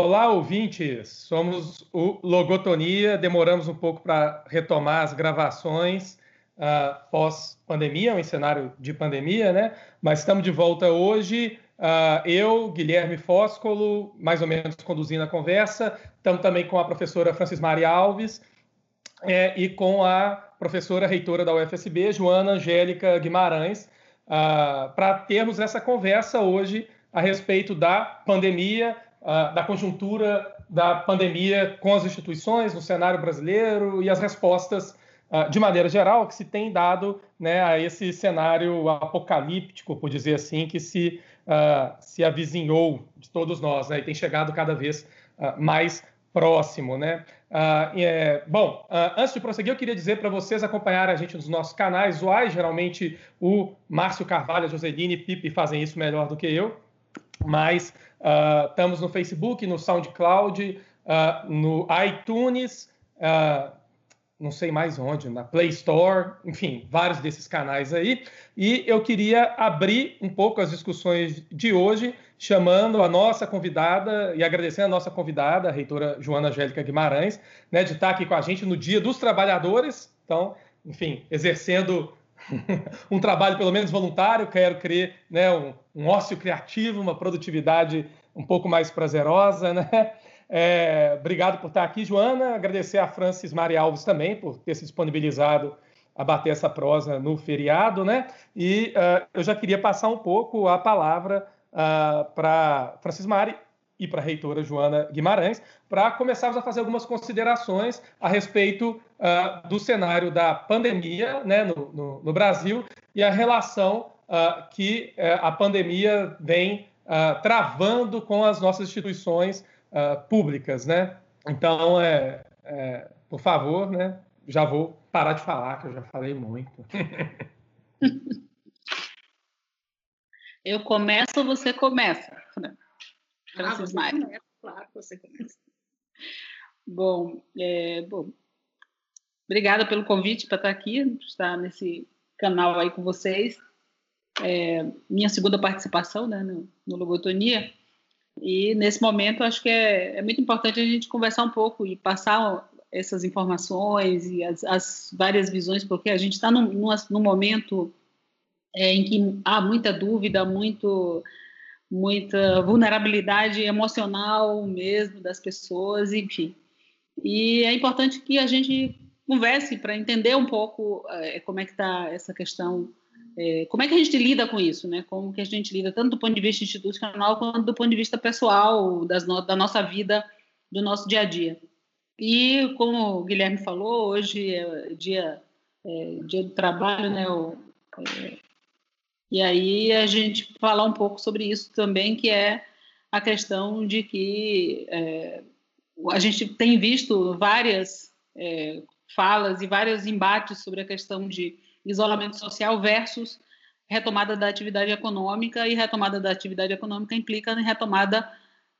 Olá, ouvintes. Somos o Logotonia. Demoramos um pouco para retomar as gravações uh, pós-pandemia, em cenário de pandemia, né? Mas estamos de volta hoje. Uh, eu, Guilherme Fóscolo, mais ou menos conduzindo a conversa. Estamos também com a professora Francis Maria Alves é, e com a professora reitora da UFSB, Joana Angélica Guimarães, uh, para termos essa conversa hoje a respeito da pandemia, uh, da conjuntura da pandemia com as instituições no cenário brasileiro e as respostas, uh, de maneira geral, que se tem dado né, a esse cenário apocalíptico, por dizer assim, que se, uh, se avizinhou de todos nós né, e tem chegado cada vez mais próximo, né? é, bom, antes de prosseguir, eu queria dizer para vocês acompanharem a gente nos nossos canais uai, geralmente o Márcio Carvalho, a Joseline e Pipe fazem isso melhor do que eu, mas Uh, estamos no Facebook, no SoundCloud, uh, no iTunes, uh, não sei mais onde, na Play Store, enfim, vários desses canais aí. E eu queria abrir um pouco as discussões de hoje, chamando a nossa convidada e agradecendo a nossa convidada, a reitora Joana Angélica Guimarães, né, de estar aqui com a gente no Dia dos Trabalhadores. Então, enfim, exercendo um trabalho pelo menos voluntário, quero crer, né, um, um ócio criativo, uma produtividade um pouco mais prazerosa, né? É, obrigado por estar aqui, Joana. Agradecer a Francis Maria Alves também por ter se disponibilizado a bater essa prosa no feriado, né? E uh, eu já queria passar um pouco a palavra uh, para Francis Mari e para a reitora Joana Guimarães, para começarmos a fazer algumas considerações a respeito uh, do cenário da pandemia né, no, no, no Brasil e a relação uh, que uh, a pandemia vem travando com as nossas instituições públicas. Né? Então, é, é, por favor, né, já vou parar de falar, que eu já falei muito. Eu começo ou você começa? Francis ah, Maia. Claro, você começa. Bom, é, bom, obrigada pelo convite para estar aqui, estar nesse canal aí com vocês. É, minha segunda participação né, no, no Logotonia. E nesse momento acho que é, é, muito importante a gente conversar um pouco e passar essas informações e as, as várias visões, porque a gente está num, num, num, momento é, em que há muita dúvida, muito muita vulnerabilidade emocional mesmo das pessoas, enfim. E é importante que a gente converse para entender um pouco é, como é que está essa questão, é, como é que a gente lida com isso, né? Como que a gente lida tanto do ponto de vista institucional quanto do ponto de vista pessoal das no, da nossa vida, do nosso dia a dia. E como o Guilherme falou, hoje é dia é, dia do trabalho, né? O, é, e aí a gente falar um pouco sobre isso também, que é a questão de que é, a gente tem visto várias é, falas e vários embates sobre a questão de isolamento social versus retomada da atividade econômica e retomada da atividade econômica implica em retomada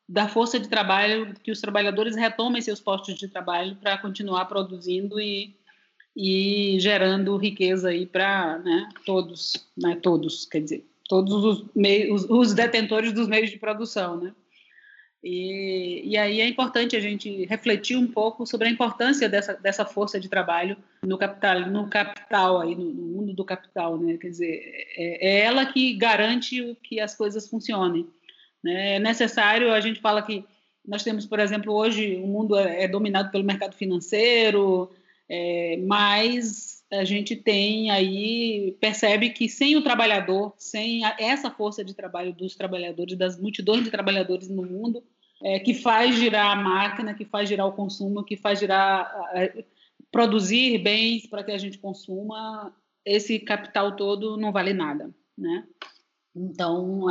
da força de trabalho que os trabalhadores retomem seus postos de trabalho para continuar produzindo e e gerando riqueza aí para né, todos, né, todos, quer dizer, todos os, meios, os detentores dos meios de produção, né? E, e aí é importante a gente refletir um pouco sobre a importância dessa, dessa força de trabalho no capital, no capital aí, no, no mundo do capital, né? Quer dizer, é, é, ela que garante que as coisas funcionem. Né? É necessário, a gente fala que nós temos, por exemplo, hoje o mundo é, é dominado pelo mercado financeiro, é, mas a gente tem aí, percebe que sem o trabalhador, sem a, essa força de trabalho dos trabalhadores, das multidões de trabalhadores no mundo, é, que faz girar a máquina, que faz girar o consumo, que faz girar, produzir bens para que a gente consuma, esse capital todo não vale nada, né? Então,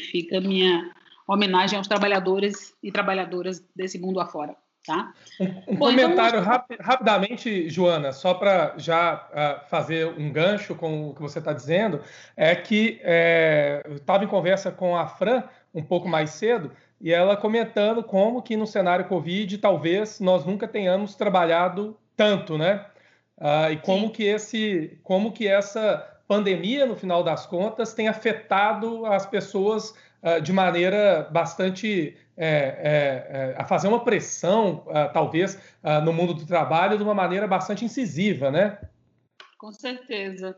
fica a minha homenagem aos trabalhadores e trabalhadoras desse mundo afora. Tá? Um, um Bom, então comentário então... rap rapidamente, Joana, só para já uh, fazer um gancho com o que você está dizendo, é que é, eu estava em conversa com a Fran um pouco mais cedo e ela comentando como que no cenário Covid talvez nós nunca tenhamos trabalhado tanto, né? Uh, e como Sim. que esse, como que essa pandemia, no final das contas, tem afetado as pessoas uh, de maneira bastante é, é, a fazer uma pressão, uh, talvez, uh, no mundo do trabalho de uma maneira bastante incisiva, né? Com certeza.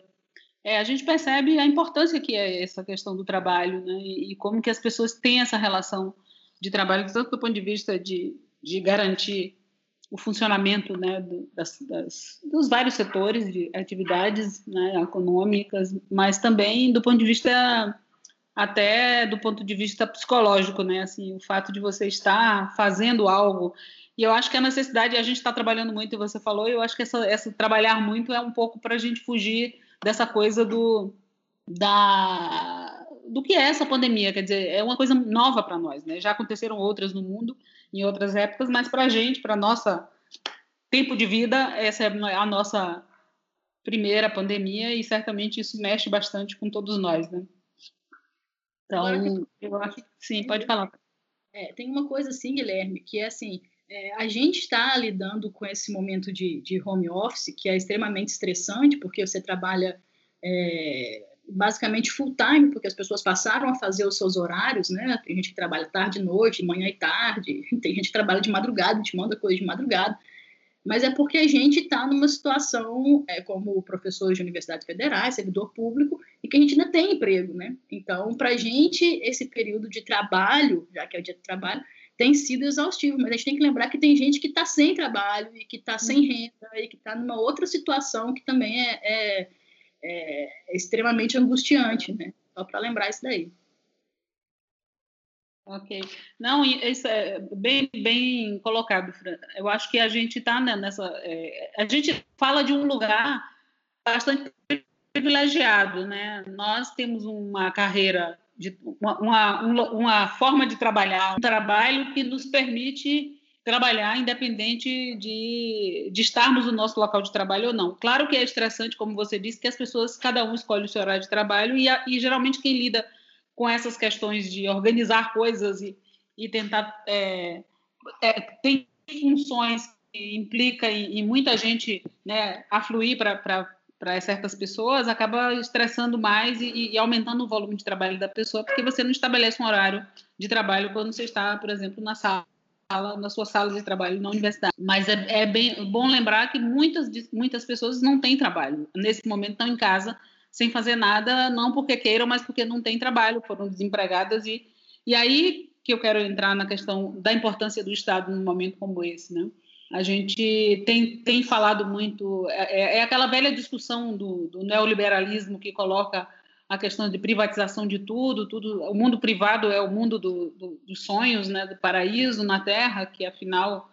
É, a gente percebe a importância que é essa questão do trabalho, né? E, e como que as pessoas têm essa relação de trabalho, tanto do ponto de vista de, de garantir o funcionamento né, das, das, dos vários setores de atividades né, econômicas, mas também do ponto de vista até do ponto de vista psicológico, né? Assim, o fato de você estar fazendo algo e eu acho que a necessidade a gente está trabalhando muito, e você falou, eu acho que essa, essa trabalhar muito é um pouco para a gente fugir dessa coisa do da do que é essa pandemia, quer dizer, é uma coisa nova para nós, né? Já aconteceram outras no mundo em outras épocas, mas para a gente, para nossa tempo de vida, essa é a nossa primeira pandemia e certamente isso mexe bastante com todos nós, né? Então, eu acho que sim, pode falar. É, tem uma coisa assim, Guilherme, que é assim, é, a gente está lidando com esse momento de, de, home office, que é extremamente estressante, porque você trabalha é, basicamente full time, porque as pessoas passaram a fazer os seus horários, né? Tem gente que trabalha tarde e noite, manhã e tarde, tem gente que trabalha de madrugada, a gente manda coisa de madrugada mas é porque a gente está numa situação, é, como professor de universidades federais, servidor público, e que a gente ainda tem emprego, né? Então, para a gente, esse período de trabalho, já que é o dia de trabalho, tem sido exaustivo, mas a gente tem que lembrar que tem gente que está sem trabalho e que está sem uhum. renda e que está numa outra situação que também é, é, é extremamente angustiante, né? Só para lembrar isso daí. Ok. Não, isso é bem, bem colocado, Fran. Eu acho que a gente está né, nessa. É, a gente fala de um lugar bastante privilegiado, né? Nós temos uma carreira, de, uma, uma, uma forma de trabalhar, um trabalho que nos permite trabalhar independente de, de estarmos no nosso local de trabalho ou não. Claro que é estressante, como você disse, que as pessoas, cada um escolhe o seu horário de trabalho e, e geralmente quem lida com essas questões de organizar coisas e, e tentar. É, é, tem funções que implica em, em muita gente né, afluir para certas pessoas, acaba estressando mais e, e, aumentando o volume de trabalho da pessoa, porque você não estabelece um horário de trabalho quando você está, por exemplo, na sala na sua sala de trabalho na universidade. Mas é, é bem bom lembrar que muitas, muitas pessoas não têm trabalho. Nesse momento estão em casa sem fazer nada, não porque queiram, mas porque não têm trabalho, foram desempregadas. E, e aí que eu quero entrar na questão da importância do Estado num momento como esse, né? A gente tem, tem falado muito, é, é, é aquela velha discussão do, do, neoliberalismo que coloca a questão de privatização de tudo, tudo o mundo privado é o mundo do, do, dos sonhos, né, do paraíso na Terra, que afinal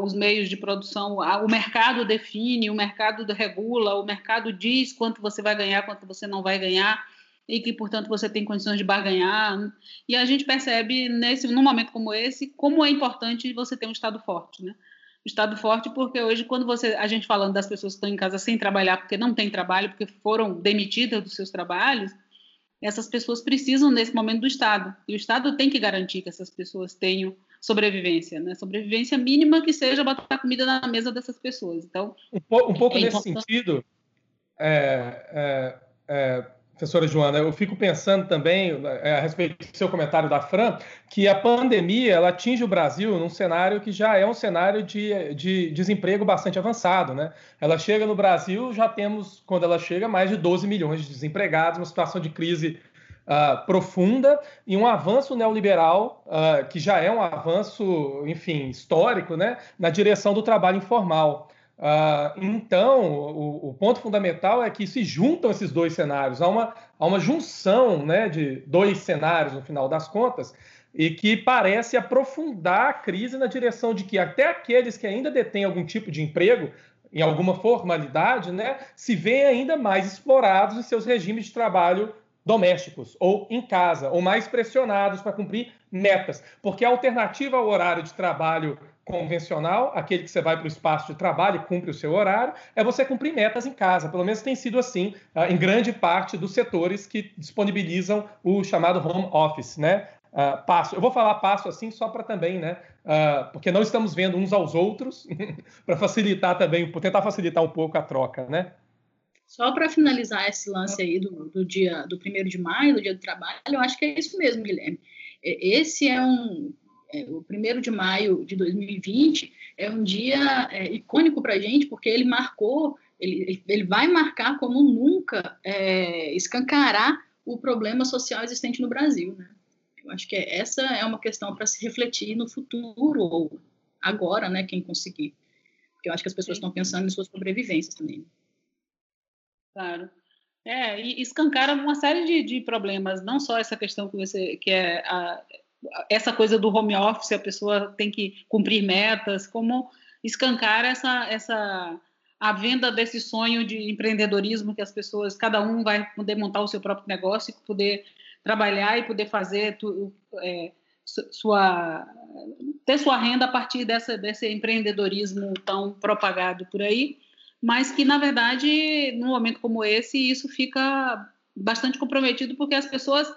os meios de produção, o mercado define, o mercado regula, o mercado diz quanto você vai ganhar, quanto você não vai ganhar, e que, portanto, você tem condições de barganhar. E a gente percebe, nesse, num momento como esse, como é importante você ter um Estado forte, né? Estado forte porque hoje, quando você, a gente falando das pessoas que estão em casa sem trabalhar porque não tem trabalho, porque foram demitidas dos seus trabalhos, essas pessoas precisam, nesse momento, do Estado. E o Estado tem que garantir que essas pessoas tenham sobrevivência, né? Sobrevivência mínima que seja botar comida na mesa dessas pessoas. Então, um, po um pouco é nesse sentido, é, é, é, professora Joana, eu fico pensando também é, a respeito do seu comentário da Fran, que a pandemia ela atinge o Brasil num cenário que já é um cenário de, de desemprego bastante avançado, né? Ela chega no Brasil, já temos, quando ela chega, mais de 12 milhões de desempregados, uma situação de crise uh, profunda e um avanço neoliberal, uh, que já é um avanço, enfim, histórico, né, na direção do trabalho informal. Uh, então, o, o, ponto fundamental é que se juntam esses dois cenários, há uma, há uma junção né, de dois cenários no final das contas, e que parece aprofundar a crise na direção de que até aqueles que ainda detêm algum tipo de emprego, em alguma formalidade, né, se veem ainda mais explorados em seus regimes de trabalho domésticos ou em casa, ou mais pressionados para cumprir metas, porque a alternativa ao horário de trabalho convencional, aquele que você vai para o espaço de trabalho e cumpre o seu horário, é você cumprir metas em casa. Pelo menos tem sido assim uh, em grande parte dos setores que disponibilizam o chamado home office, né? Uh, passo. Eu vou falar passo assim só para também, né? Uh, porque não estamos vendo uns aos outros para facilitar também, tentar facilitar um pouco a troca, né? Só para finalizar esse lance aí do, do dia do primeiro de maio, do dia do trabalho, eu acho que é isso mesmo, Guilherme. Esse é um é, o primeiro de maio de 2020 é um dia é, icônico para a gente, porque ele marcou, ele, ele vai marcar como nunca é, escancarar o problema social existente no Brasil. Né? Eu acho que essa é uma questão para se refletir no futuro, ou agora, né, quem conseguir. Porque eu acho que as pessoas estão pensando em suas sobrevivências também. Claro. É, e escancara uma série de, de, problemas, não só essa questão que você que é a, essa coisa do home office, a pessoa tem que cumprir metas, como escancar essa essa a venda desse sonho de empreendedorismo que as pessoas, cada um vai poder montar o seu próprio negócio, poder trabalhar e poder fazer tu, é, sua ter sua renda a partir dessa desse empreendedorismo tão propagado por aí mas que, na verdade, num momento como esse, isso fica bastante comprometido, porque as pessoas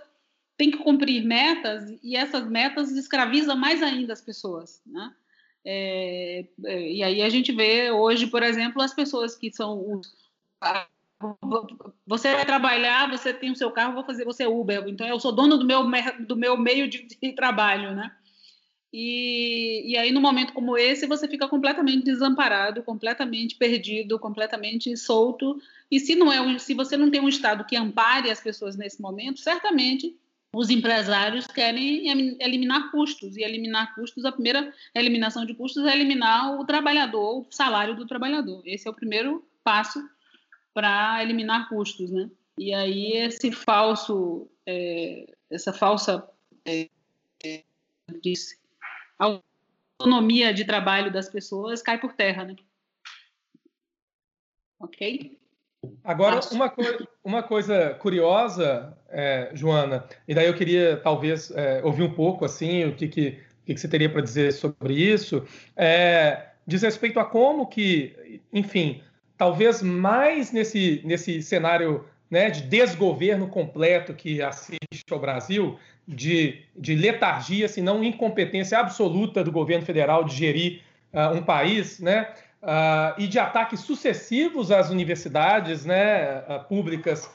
têm que cumprir metas e essas metas escravizam mais ainda as pessoas, né? É, é, e aí a gente vê hoje, por exemplo, as pessoas que são os, você vai trabalhar, você tem o seu carro, vou fazer você é Uber, então eu sou dono do meu do meu meio de, de trabalho, né? E, e aí, num momento como esse, você fica completamente desamparado, completamente perdido, completamente solto. E se não é, se você não tem um Estado que ampare as pessoas nesse momento, certamente os empresários querem eliminar custos. E eliminar custos, a primeira eliminação de custos é eliminar o trabalhador, o salário do trabalhador. Esse é o primeiro passo para eliminar custos, né? E aí esse falso, é, essa falsa é, disse, a autonomia de trabalho das pessoas cai por terra, né? Ok? Agora, uma, co uma coisa curiosa, é, Joana, e daí eu queria talvez é, ouvir um pouco assim o que, que, que, que você teria para dizer sobre isso, é, diz respeito a como que, enfim, talvez mais nesse, nesse cenário né, de desgoverno completo que assiste ao Brasil, de, de letargia, se não incompetência absoluta do governo federal de gerir uh, um país, né? Uh, e de ataques sucessivos às universidades né, uh, públicas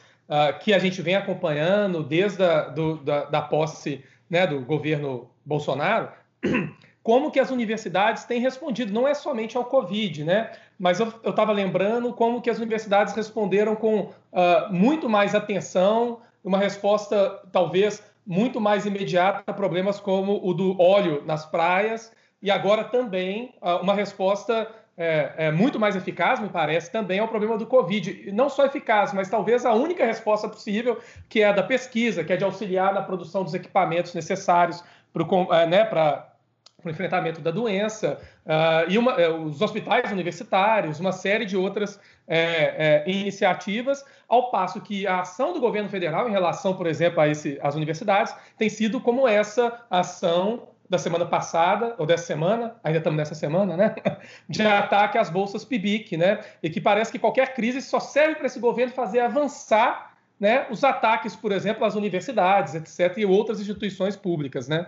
que a gente vem acompanhando desde a do, da, da posse né, do governo Bolsonaro, como que as universidades têm respondido, não é somente ao Covid, né? Mas eu estava lembrando como que as universidades responderam com muito mais atenção, uma resposta talvez muito mais imediata problemas como o do óleo nas praias e agora também ah, uma resposta é, é, muito mais eficaz, me parece, também ao problema do Covid. Não só eficaz, mas talvez a única resposta possível, que é a da pesquisa, que é de auxiliar na produção dos equipamentos necessários para é, né, o enfrentamento da doença, uh, e uma, é, os hospitais universitários, uma série de outras é, é, iniciativas, ao passo que a ação do governo federal em relação, por exemplo, a esse, às universidades tem sido como essa ação da semana passada, ou dessa semana, ainda estamos nessa semana, né? De ataque às bolsas PIBIC, né? E que parece que qualquer crise só serve para esse governo fazer avançar né, os ataques, por exemplo, às universidades, etc., e outras instituições públicas, né?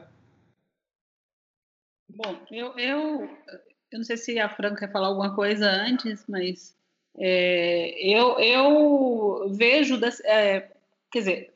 Bom, eu, eu, eu não sei se a Franca quer falar alguma coisa antes, mas é, eu, eu vejo, das, é, quer dizer,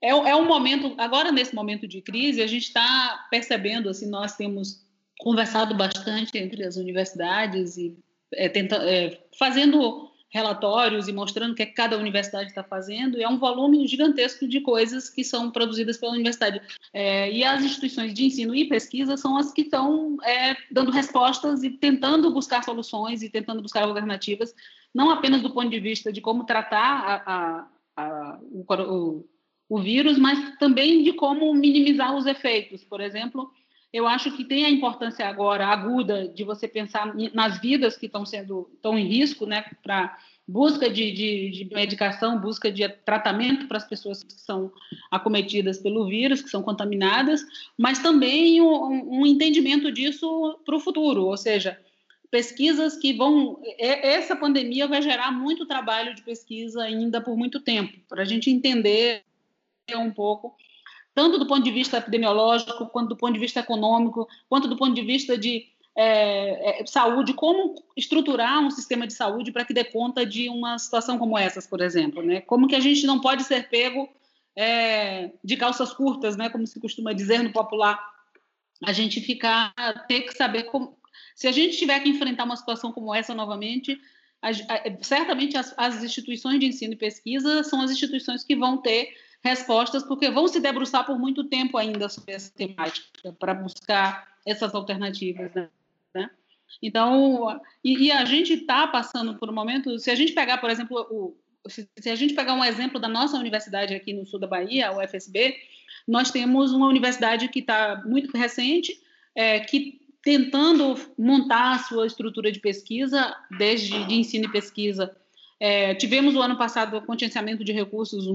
é, é um momento, agora nesse momento de crise, a gente está percebendo, assim, nós temos conversado bastante entre as universidades e é, tenta, é, fazendo relatórios e mostrando o que, é cada universidade está fazendo, é um volume gigantesco de coisas que são produzidas pela universidade. É, e as instituições de ensino e pesquisa são as que estão é, dando respostas e tentando buscar soluções e tentando buscar alternativas não apenas do ponto de vista de como tratar a, a, a, o, o, vírus, mas também de como minimizar os efeitos. Por exemplo, eu acho que tem a importância agora aguda de você pensar nas vidas que estão sendo estão em risco, né, para busca de, de, de, medicação, busca de tratamento para as pessoas que são acometidas pelo vírus, que são contaminadas, mas também um, um entendimento disso para o futuro, ou seja, pesquisas que vão. Essa pandemia vai gerar muito trabalho de pesquisa ainda por muito tempo, para a gente entender um pouco, tanto do ponto de vista epidemiológico, quanto do ponto de vista econômico, quanto do ponto de vista de é, é, saúde, como estruturar um sistema de saúde para que dê conta de uma situação como essas, por exemplo, né? Como que a gente não pode ser pego é, de calças curtas, né? Como se costuma dizer no popular a gente ficar, ter que saber como. Se a gente tiver que enfrentar uma situação como essa novamente, a, a, certamente as, as instituições de ensino e pesquisa são as instituições que vão ter respostas, porque vão se debruçar por muito tempo ainda sobre essa temática, para buscar essas alternativas. Né? Então, e, e a gente está passando por um momento, se a gente pegar, por exemplo, o, se, se a gente pegar um exemplo da nossa universidade aqui no sul da Bahia, a UFSB, nós temos uma universidade que está muito recente, é, que tentando montar a sua estrutura de pesquisa, desde de ensino e pesquisa. É, tivemos o ano passado o contingenciamento de recursos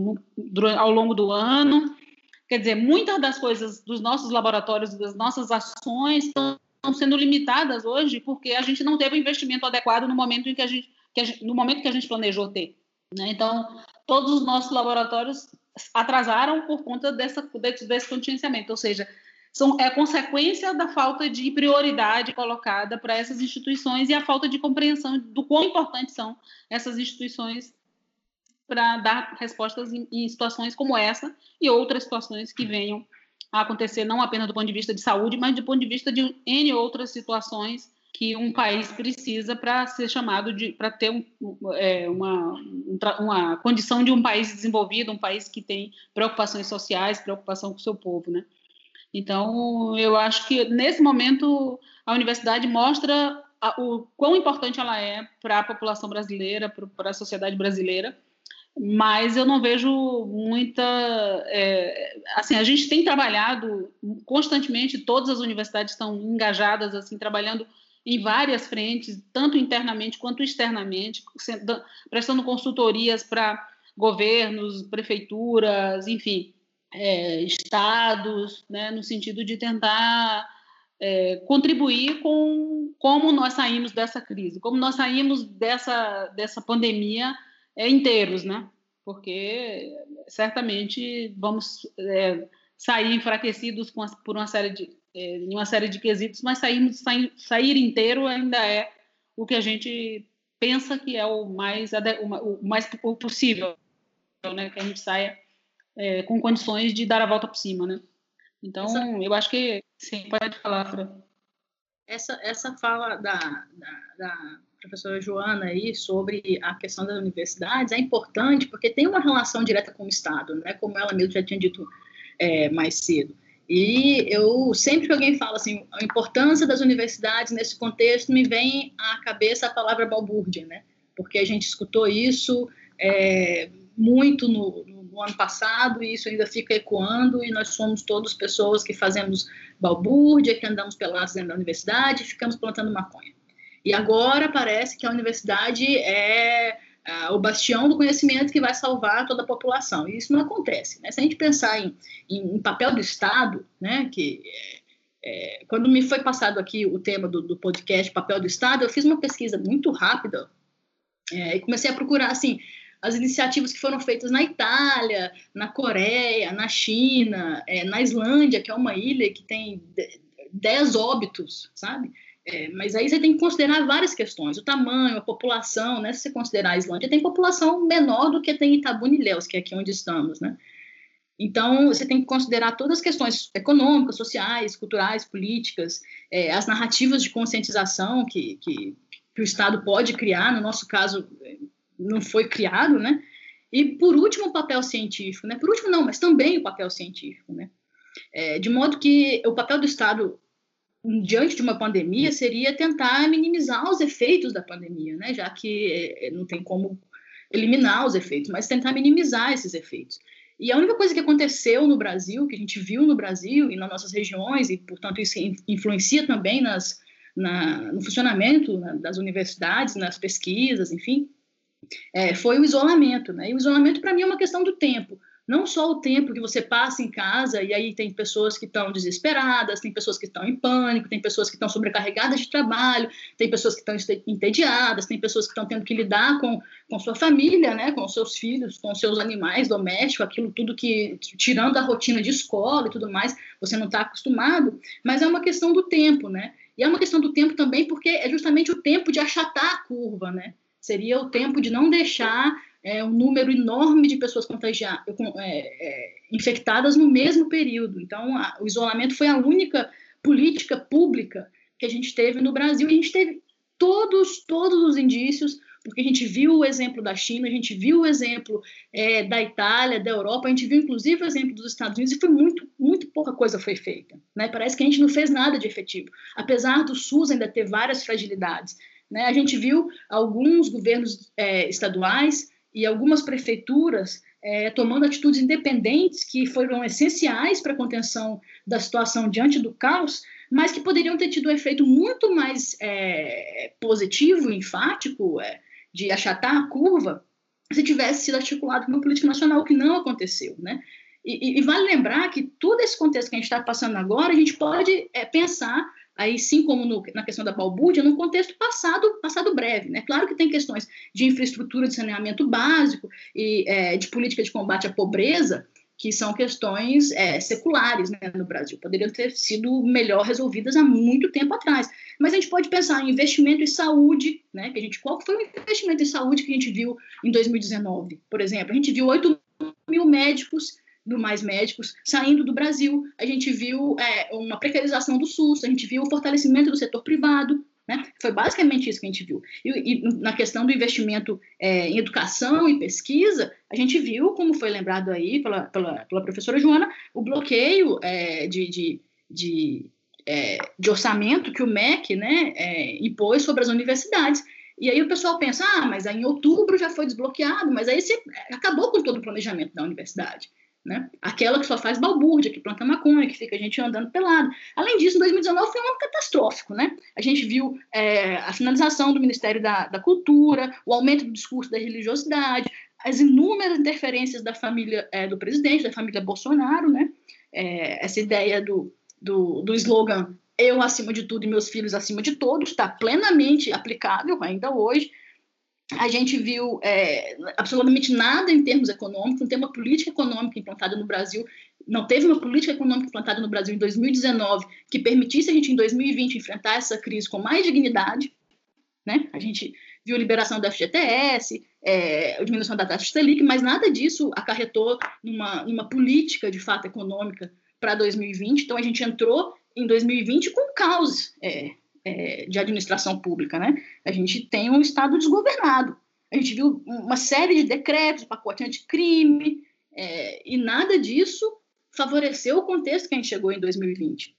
ao longo do ano. Quer dizer, muitas das coisas dos nossos laboratórios, das nossas ações estão sendo limitadas hoje porque a gente não teve o investimento adequado no momento em que a gente, que a gente no momento que a gente planejou ter. Né? Então, todos os nossos laboratórios atrasaram por conta dessa, desse, contingenciamento, ou seja, são, é consequência da falta de prioridade colocada para essas instituições e a falta de compreensão do quão importantes são essas instituições para dar respostas em, em, situações como essa e outras situações que venham a acontecer, não apenas do ponto de vista de saúde, mas do ponto de vista de N outras situações que um país precisa para ser chamado de para ter um, é, uma, uma condição de um país desenvolvido, um país que tem preocupações sociais, preocupação com o seu povo, né? Então, eu acho que nesse momento a universidade mostra a, o quão importante ela é para a população brasileira, para a sociedade brasileira, mas eu não vejo muita. É, assim, a gente tem trabalhado constantemente, todas as universidades estão engajadas, assim, trabalhando em várias frentes, tanto internamente quanto externamente, prestando consultorias para governos, prefeituras, enfim, é, estados, né, no sentido de tentar é, contribuir com como nós saímos dessa crise, como nós saímos dessa, dessa pandemia é, inteiros, né? Porque certamente vamos é, sair enfraquecidos as, por uma série de é, em uma série de quesitos, mas sairmos, sair, sair inteiro ainda é o que a gente pensa que é o mais, o mais possível, né? que a gente saia é, com condições de dar a volta por cima. Né? Então, essa, eu acho que sim, pode falar, Fran. Essa, essa fala da, da, da professora Joana aí sobre a questão das universidades é importante porque tem uma relação direta com o Estado, né? como ela mesmo já tinha dito é, mais cedo. E eu sempre que alguém fala assim, a importância das universidades nesse contexto, me vem à cabeça a palavra balbúrdia, né? Porque a gente escutou isso é, muito no, no, ano passado e isso ainda fica ecoando e nós somos todos pessoas que fazemos balbúrdia, que andamos pelados dentro da universidade e ficamos plantando maconha. E agora parece que a universidade é uh, o bastião do conhecimento que vai salvar toda a população. E isso não acontece. Né? Se a gente pensar em, em, em papel do Estado, né, que é, quando me foi passado aqui o tema do, do, podcast Papel do Estado, eu fiz uma pesquisa muito rápida é, e comecei a procurar assim as iniciativas que foram feitas na Itália, na Coreia, na China, é, na Islândia, que é uma ilha que tem 10 óbitos, sabe? É, mas aí você tem que considerar várias questões, o tamanho, a população, né? Se você considerar a Islândia, tem população menor do que tem Itabuna e Ilhéus, que é aqui onde estamos, né? Então, você tem que considerar todas as questões econômicas, sociais, culturais, políticas, é, as narrativas de conscientização que, que, que, o Estado pode criar, no nosso caso, não foi criado, né? E, por último, o papel científico, né? Por último, não, mas também o papel científico, né? É, de modo que o papel do Estado diante de uma pandemia seria tentar minimizar os efeitos da pandemia, né? Já que é, não tem como eliminar os efeitos, mas tentar minimizar esses efeitos. E a única coisa que aconteceu no Brasil, que a gente viu no Brasil e nas nossas regiões, e portanto isso influencia também nas, na, no funcionamento das universidades, nas pesquisas, enfim, é, foi o isolamento. Né? E o isolamento, para mim, é uma questão do tempo não só o tempo que você passa em casa, e aí tem pessoas que estão desesperadas, tem pessoas que estão em pânico, tem pessoas que estão sobrecarregadas de trabalho, tem pessoas que estão entediadas, tem pessoas que estão tendo que lidar com, com sua família, né, com seus filhos, com seus animais domésticos, aquilo tudo que, tirando a rotina de escola e tudo mais, você não está acostumado, mas é uma questão do tempo, né? E é uma questão do tempo também porque é justamente o tempo de achatar a curva, né? Seria o tempo de não deixar é, um número enorme de pessoas contagiadas, é, é, infectadas no mesmo período. Então, a, o isolamento foi a única política pública que a gente teve no Brasil. E a gente teve todos, todos os indícios, porque a gente viu o exemplo da China, a gente viu o exemplo é, da Itália, da Europa, a gente viu inclusive o exemplo dos Estados Unidos e foi muito, muito pouca coisa foi feita. Né? Parece que a gente não fez nada de efetivo, apesar do SUS ainda ter várias fragilidades. Né? A gente viu alguns governos é, estaduais e algumas prefeituras é, tomando atitudes independentes que foram essenciais para a contenção da situação diante do caos, mas que poderiam ter tido um efeito muito mais é, positivo, enfático, é, de achatar a curva, se tivesse sido articulado com uma política nacional, o que não aconteceu, né? E, e, vale lembrar que todo esse contexto que a gente está passando agora, a gente pode é, pensar aí sim como no, na questão da balbúrdia, num contexto passado, passado breve. Né? Claro que tem questões de infraestrutura de saneamento básico e é, de política de combate à pobreza, que são questões é, seculares né, no Brasil, poderiam ter sido melhor resolvidas há muito tempo atrás. Mas a gente pode pensar em investimento em saúde, né, que a gente, qual foi o investimento em saúde que a gente viu em 2019, por exemplo? A gente viu 8 mil médicos do Mais Médicos saindo do Brasil. A gente viu é, uma precarização do SUS, a gente viu o fortalecimento do setor privado. Né? Foi basicamente isso que a gente viu. E, e na questão do investimento é, em educação e pesquisa, a gente viu, como foi lembrado aí pela, pela, pela professora Joana, o bloqueio é, de, de, de, é, de, orçamento que o MEC né, é, impôs sobre as universidades. E aí o pessoal pensa, ah, mas aí em outubro já foi desbloqueado, mas aí você acabou com todo o planejamento da universidade. Né? Aquela que só faz balbúrdia, que planta maconha, que fica a gente andando pelado. Além disso, em 2019 foi um ano catastrófico. Né? A gente viu é, a finalização do Ministério da, da, Cultura, o aumento do discurso da religiosidade, as inúmeras interferências da família é, do presidente, da família Bolsonaro, né? É, essa ideia do, do, do slogan eu acima de tudo e meus filhos acima de todos está plenamente aplicável ainda hoje a gente viu é, absolutamente nada em termos econômicos, não tem uma política econômica implantada no Brasil, não teve uma política econômica implantada no Brasil em 2019 que permitisse a gente, em 2020, enfrentar essa crise com mais dignidade. Né? A gente viu a liberação da FGTS, é, a diminuição da taxa Selic, mas nada disso acarretou numa, numa política, de fato, econômica para 2020. Então, a gente entrou em 2020 com caos é, é, de administração pública, né? A gente tem um Estado desgovernado. A gente viu uma série de decretos, pacote anticrime, é, e nada disso favoreceu o contexto que a gente chegou em 2020.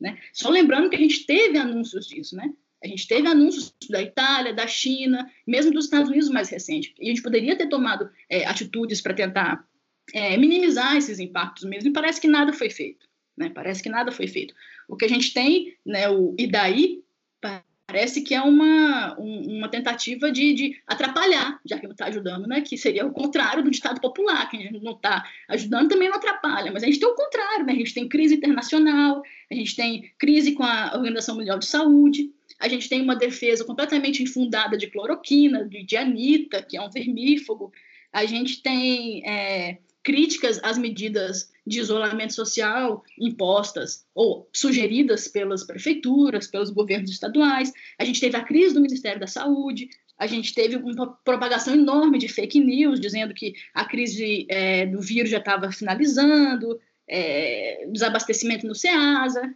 Né? Só lembrando que a gente teve anúncios disso, né? A gente teve anúncios da Itália, da China, mesmo dos Estados Unidos mais recente. E a gente poderia ter tomado é, atitudes para tentar é, minimizar esses impactos mesmo, e parece que nada foi feito. Né? Parece que nada foi feito. O que a gente tem, né, o e daí, parece que é uma, uma tentativa de, de atrapalhar, já que não está ajudando, né? Que seria o contrário do ditado popular, que a gente não está ajudando também não atrapalha, mas a gente tem o contrário, né? A gente tem crise internacional, a gente tem crise com a Organização Mundial de Saúde, a gente tem uma defesa completamente infundada de cloroquina, de, de anita, que é um vermífugo, a gente tem é, críticas às medidas de isolamento social impostas ou sugeridas pelas prefeituras, pelos governos estaduais. A gente teve a crise do Ministério da Saúde, a gente teve uma propagação enorme de fake news, dizendo que a crise é, do vírus já estava finalizando, é, desabastecimento no SEASA.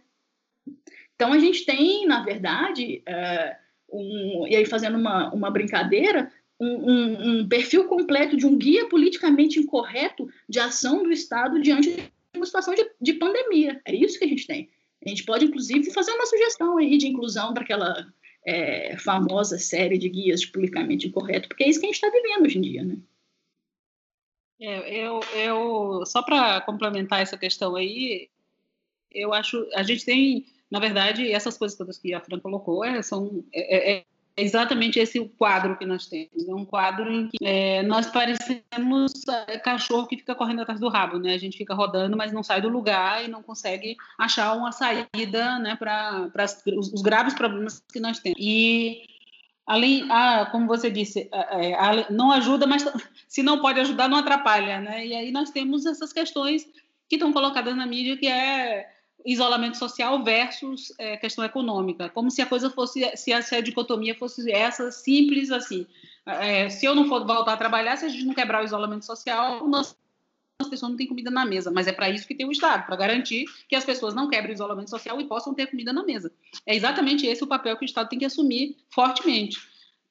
Então, a gente tem, na verdade, é, um, e aí fazendo uma, uma brincadeira, um, um, perfil completo de um guia politicamente incorreto de ação do Estado diante de uma situação de, de pandemia. É isso que a gente tem. A gente pode, inclusive, fazer uma sugestão aí de inclusão para aquela é, famosa série de guias de politicamente incorreto, porque é isso que a gente está vivendo hoje em dia, né? É, eu, eu, só para complementar essa questão aí, eu acho, a gente tem, na verdade, essas coisas todas que a Fran colocou é, são, é é exatamente esse o quadro que nós temos. É um quadro em que é, nós parecemos é, cachorro que fica correndo atrás do rabo, né? A gente fica rodando, mas não sai do lugar e não consegue achar uma saída, né, para os, os graves problemas que nós temos. E além, ah, como você disse, é, é não ajuda, mas se não pode ajudar, não atrapalha, né? E aí nós temos essas questões que estão colocadas na mídia, que é isolamento social versus é, questão econômica, como se a coisa fosse, se a, se a dicotomia fosse essa, simples assim. É, se eu não for voltar a trabalhar, se a gente não quebrar o isolamento social, nós as pessoas não têm comida na mesa, mas é para isso que tem o Estado, para garantir que as pessoas não quebrem o isolamento social e possam ter comida na mesa. É exatamente esse o papel que o Estado tem que assumir fortemente,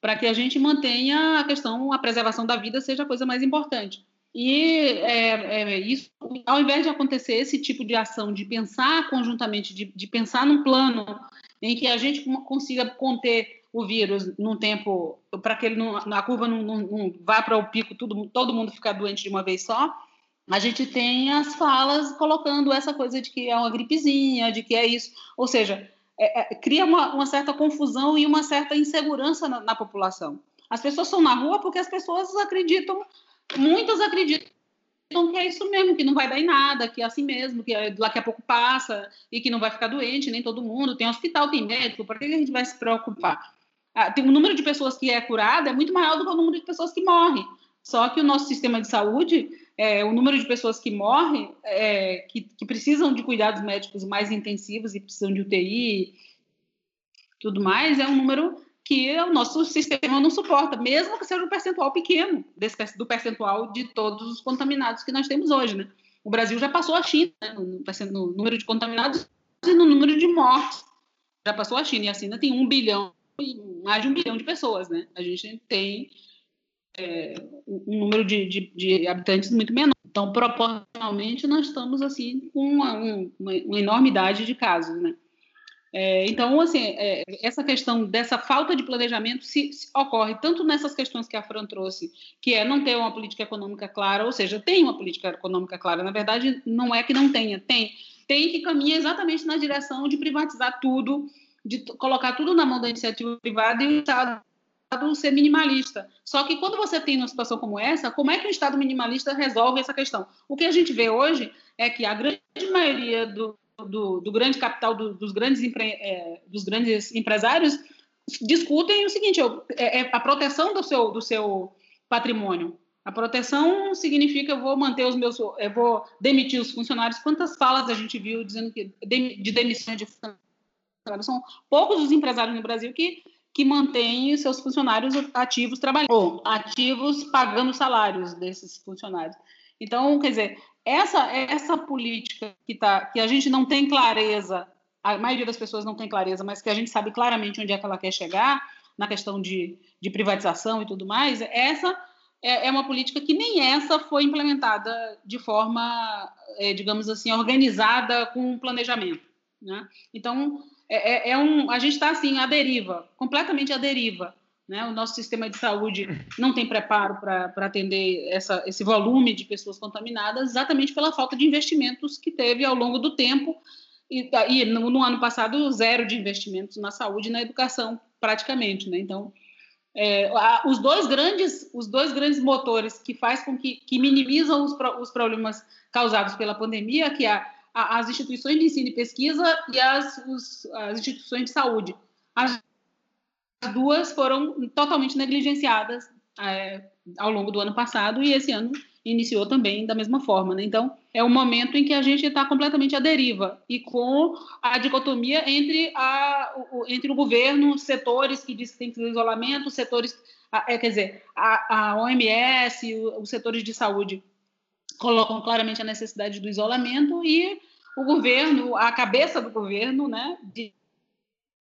para que a gente mantenha a questão, a preservação da vida seja a coisa mais importante. E é, é, isso, ao invés de acontecer esse tipo de ação, de pensar conjuntamente, de, de pensar num plano em que a gente consiga conter o vírus num tempo para que ele não, a curva não, não, não vá para o pico, tudo, todo mundo ficar doente de uma vez só, a gente tem as falas colocando essa coisa de que é uma gripezinha, de que é isso, ou seja, é, é, cria uma, uma, certa confusão e uma certa insegurança na, na população. As pessoas estão na rua porque as pessoas acreditam, muitas acreditam que é isso mesmo, que não vai dar em nada, que é assim mesmo, que daqui a pouco passa e que não vai ficar doente, nem todo mundo. Tem hospital, tem médico, para que a gente vai se preocupar? Ah, tem o número de pessoas que é curado é muito maior do que o número de pessoas que morrem. Só que o nosso sistema de saúde, é, o número de pessoas que morrem, é, que, que, precisam de cuidados médicos mais intensivos e precisam de UTI, tudo mais, é um número que o nosso sistema não suporta, mesmo que seja um percentual pequeno desse, do percentual de todos os contaminados que nós temos hoje. Né? O Brasil já passou a China né, no, no número de contaminados e no número de mortes. Já passou a China, e a China tem um bilhão mais de um bilhão de pessoas, né? A gente tem é, um número de, de, de, habitantes muito menor. Então, proporcionalmente, nós estamos assim com uma, uma, uma enormidade de casos, né? É, então, assim, é, essa questão dessa falta de planejamento se, se, ocorre tanto nessas questões que a Fran trouxe, que é não ter uma política econômica clara, ou seja, tem uma política econômica clara, na verdade, não é que não tenha, tem, tem que caminha exatamente na direção de privatizar tudo, de colocar tudo na mão da iniciativa privada e o Estado ser minimalista. Só que quando você tem uma situação como essa, como é que o Estado minimalista resolve essa questão? O que a gente vê hoje é que a grande maioria do, do, do grande capital, do, dos, grandes empre, é, dos grandes empresários, discutem o seguinte: é, é, a proteção do seu, do seu patrimônio. A proteção significa eu vou manter os meus, eu vou demitir os funcionários. Quantas falas a gente viu dizendo que de demissão de funcionários são poucos os empresários no Brasil que, que mantêm seus funcionários ativos trabalhando, ativos pagando salários desses funcionários. Então, quer dizer, essa, essa política que, tá, que a gente não tem clareza, a maioria das pessoas não tem clareza, mas que a gente sabe claramente onde é que ela quer chegar, na questão de, de privatização e tudo mais, essa é, é uma política que nem essa foi implementada de forma, é, digamos assim, organizada com planejamento. Né? Então, é, é, é um, a gente está assim à deriva, completamente à deriva. Né? O nosso sistema de saúde não tem preparo para atender essa, esse volume de pessoas contaminadas, exatamente pela falta de investimentos que teve ao longo do tempo. E, e no, no, ano passado, zero de investimentos na saúde e na educação, praticamente. Né? Então, é, os, dois grandes, os dois grandes motores que faz com que, que minimizam os, os problemas causados pela pandemia, que é a as instituições de ensino e pesquisa e as, os, as instituições de saúde. As duas foram totalmente negligenciadas é, ao longo do ano passado e esse ano iniciou também da mesma forma. Né? Então, é um momento em que a gente está completamente à deriva e com a dicotomia entre, a, o, entre o governo, setores que dizem que tem que ter isolamento, setores, é, quer dizer, a, a OMS, os setores de saúde colocam claramente a necessidade do isolamento e o governo, a cabeça do governo, né, diz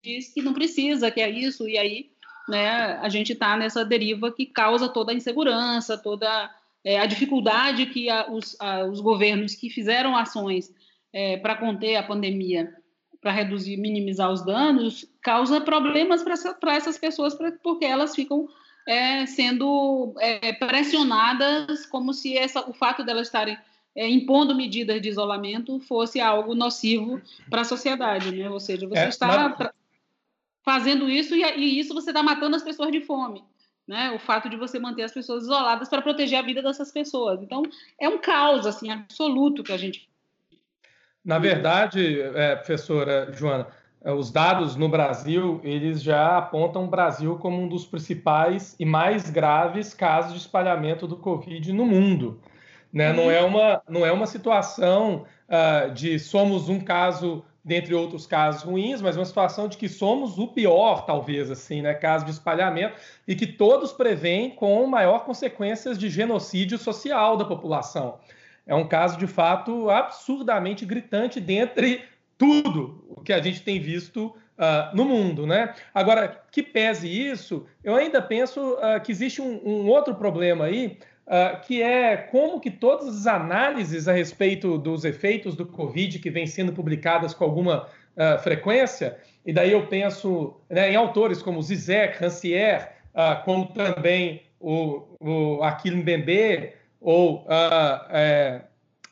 que não precisa, que é isso, e aí né, a gente está nessa deriva que causa toda a insegurança, toda é, a dificuldade que a, os, a, os, governos que fizeram ações é, para conter a pandemia, para reduzir, minimizar os danos, causa problemas para essa, essas pessoas, pra, porque elas ficam é, sendo é, pressionadas como se essa, o fato delas estarem é, impondo medidas de isolamento fosse algo nocivo para a sociedade, né? Ou seja, você é, está mas... fazendo isso e, e isso você está matando as pessoas de fome. Né, o fato de você manter as pessoas isoladas para proteger a vida dessas pessoas. Então, é um caos assim absoluto que a gente. Na verdade, é, professora Joana, é, os dados no Brasil eles já apontam o Brasil como um dos principais e mais graves casos de espalhamento do Covid no mundo. Né? Uhum. Não, é uma, não é uma situação uh, de somos um caso dentre outros casos ruins, mas uma situação de que somos o pior, talvez, assim, né? Caso de espalhamento, e que todos preveem com maior consequências de genocídio social da população. é um caso de fato absurdamente gritante dentre tudo o que a gente tem visto uh, no mundo, né? Agora, que pese isso, eu ainda penso uh, que existe um, um, outro problema aí, uh, que é como que todas as análises a respeito dos efeitos do Covid que vêm sendo publicadas com alguma frequência, e daí eu penso né, em autores como Zizek, Rancière, como também o, o Aquilin Bembe, ou é,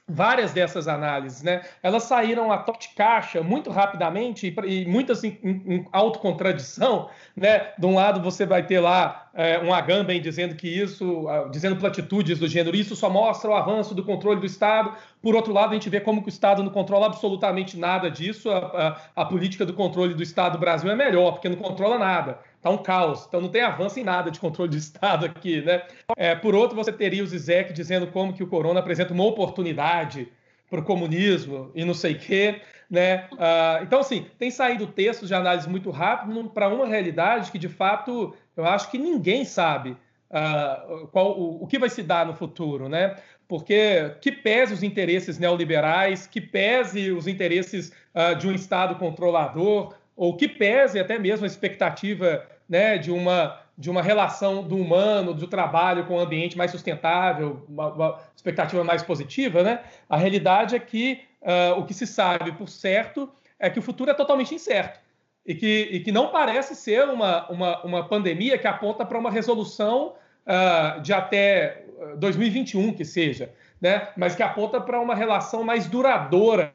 várias dessas análises, né? Elas saíram a top de caixa muito rapidamente e, e muitas em, em, autocontradição, né? De um lado você vai ter lá é, um Agamben dizendo que isso, dizendo platitudes do gênero, isso só mostra o avanço do controle do Estado. Por outro lado, a gente vê como que o Estado não controla absolutamente nada disso. A, a, a política do controle do Estado do Brasil é melhor, porque não controla nada. Está um caos, então não tem avanço em nada de controle de Estado aqui, né? É, por outro, você teria o Zizek dizendo como que o corona apresenta uma oportunidade para o comunismo e não sei o quê, né? Ah, então, assim, tem saído textos de análise muito rápido para uma realidade que, de fato, eu acho que ninguém sabe ah, qual, o, o, que vai se dar no futuro, né? Porque que pese os interesses neoliberais, que pese os interesses ah, de um Estado controlador, ou que pese até mesmo a expectativa né, de, uma, de uma relação do humano, do trabalho com o ambiente mais sustentável, uma, uma expectativa mais positiva, né? A realidade é que uh, o que se sabe por certo é que o futuro é totalmente incerto e que, e que não parece ser uma, uma, uma pandemia que aponta para uma resolução uh, de até 2021 que seja, né? mas que aponta para uma relação mais duradoura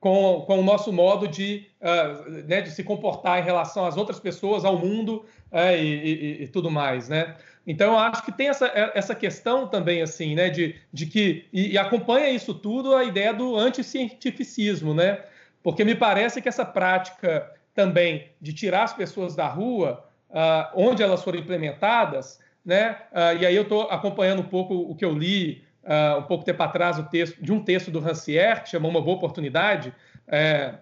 com, com o nosso modo de, uh, né, de se comportar em relação às outras pessoas, ao mundo uh, e, e, e, tudo mais, né? Então, eu acho que tem essa, é, essa questão também, assim, né, de, de que... E, e acompanha isso tudo a ideia do anticientificismo, né? Porque me parece que essa prática também de tirar as pessoas da rua, uh, onde elas foram implementadas, né? Uh, e aí eu estou acompanhando um pouco o que eu li uh, um pouco tempo atrás o texto, de um texto do Rancière, que chamou Uma Boa Oportunidade, é,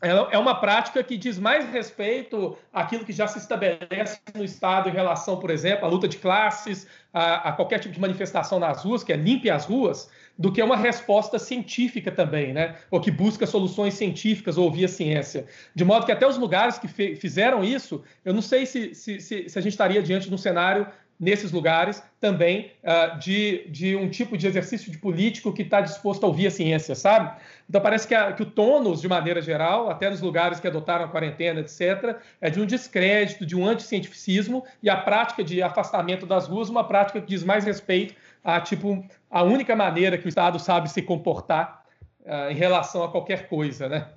é uma prática que diz mais respeito àquilo que já se estabelece no Estado em relação, por exemplo, à luta de classes, a, a, qualquer tipo de manifestação nas ruas, que é limpe as ruas, do que uma resposta científica também, né? Ou que busca soluções científicas ou via ciência. De modo que até os lugares que fizeram isso, eu não sei se, se, se, se a gente estaria diante de um cenário nesses lugares também uh, de, de um tipo de exercício de político que está disposto a ouvir a ciência, sabe? Então parece que, a, que o tônus, de maneira geral, até nos lugares que adotaram a quarentena, etc., é de um descrédito, de um anticientificismo e a prática de afastamento das ruas, uma prática que diz mais respeito a tipo a única maneira que o Estado sabe se comportar uh, em relação a qualquer coisa, né?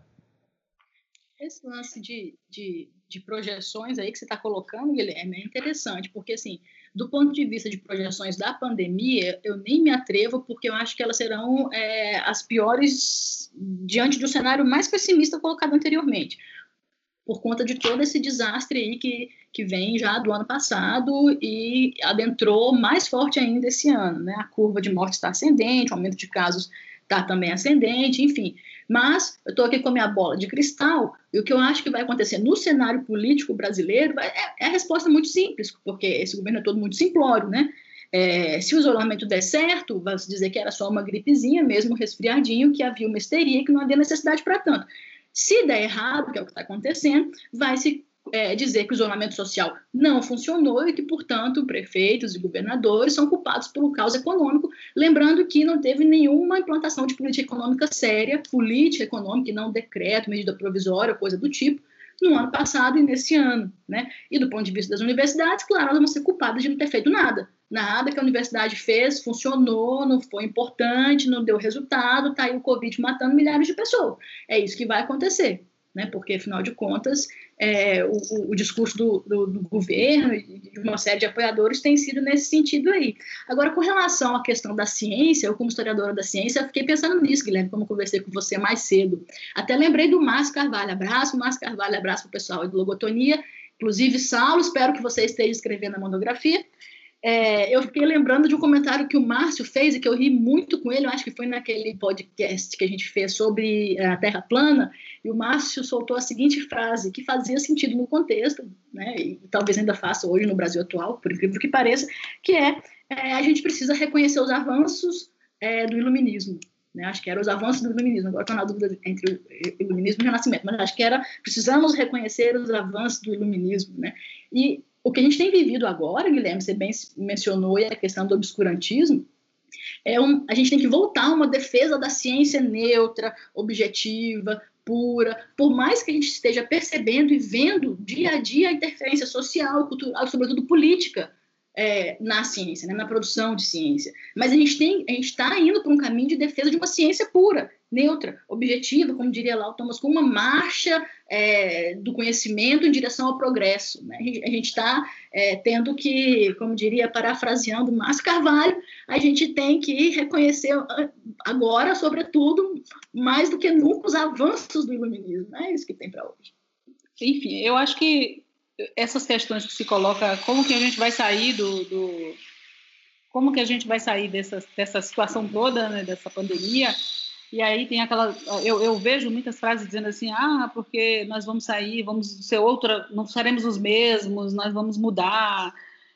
Esse lance de, de, de projeções aí que você está colocando, Guilherme, é interessante, porque assim do ponto de vista de projeções da pandemia, eu nem me atrevo, porque eu acho que elas serão é, as piores diante do cenário mais pessimista colocado anteriormente, por conta de todo esse desastre aí que, que vem já do ano passado e adentrou mais forte ainda esse ano. Né? A curva de morte está ascendente, o aumento de casos está também ascendente, enfim. Mas eu estou aqui com a minha bola de cristal e o que eu acho que vai acontecer no cenário político brasileiro é, é a resposta muito simples, porque esse governo é todo muito simplório, né? É, se o isolamento der certo, vai se dizer que era só uma gripezinha, mesmo resfriadinho, que havia uma histeria, que não havia necessidade para tanto. Se der errado, que é o que está acontecendo, vai se é, dizer que o isolamento social não funcionou e que, portanto, prefeitos e governadores são culpados pelo caos econômico, lembrando que não teve nenhuma implantação de política econômica séria, política econômica e não decreto, medida provisória, coisa do tipo, no ano passado e nesse ano, né? E do ponto de vista das universidades, claro, elas vão ser culpadas de não ter feito nada. Nada que a universidade fez funcionou, não foi importante, não deu resultado, está aí o Covid matando milhares de pessoas. É isso que vai acontecer né? porque, afinal de contas, é, o, o, discurso do, do, do, governo e de uma série de apoiadores tem sido nesse sentido aí. Agora, com relação à questão da ciência, eu, como historiadora da ciência, fiquei pensando nisso, Guilherme, como conversei com você mais cedo. Até lembrei do Márcio Carvalho. Abraço, Márcio Carvalho, abraço para o pessoal do Logotonia. Inclusive, Saulo, espero que você esteja escrevendo a monografia. É, eu fiquei lembrando de um comentário que o Márcio fez e que eu ri muito com ele, eu acho que foi naquele podcast que a gente fez sobre a Terra plana, e o Márcio soltou a seguinte frase, que fazia sentido no contexto, né, e talvez ainda faça hoje no Brasil atual, por incrível que pareça, que é, é a gente precisa reconhecer os avanços é, do iluminismo. Né? Acho que eram os avanços do iluminismo. Agora estou na dúvida entre o iluminismo e o renascimento, mas acho que era precisamos reconhecer os avanços do iluminismo. Né? E o que a gente tem vivido agora, Guilherme, você bem mencionou, a questão do obscurantismo, é um, a gente tem que voltar a uma defesa da ciência neutra, objetiva, pura, por mais que a gente esteja percebendo e vendo dia a dia a interferência social, cultural, sobretudo política, é, na ciência, né, na produção de ciência. Mas a gente tem, a gente está indo para um caminho de defesa de uma ciência pura, neutra, objetiva, como diria lá o Thomas, com uma marcha é, do conhecimento em direção ao progresso. Né? A gente está é, tendo que, como diria, parafraseando Márcio Carvalho, a gente tem que reconhecer ah, agora, sobretudo, mais do que nunca, os avanços do iluminismo. É isso que tem para hoje. Enfim, eu acho que essas questões que se coloca, como que a gente vai sair do, do como que a gente vai sair dessa, dessa situação toda, né, dessa pandemia, e aí tem aquela, eu, eu, vejo muitas frases dizendo assim, ah, porque nós vamos sair, vamos ser outra, não seremos os mesmos, nós vamos mudar.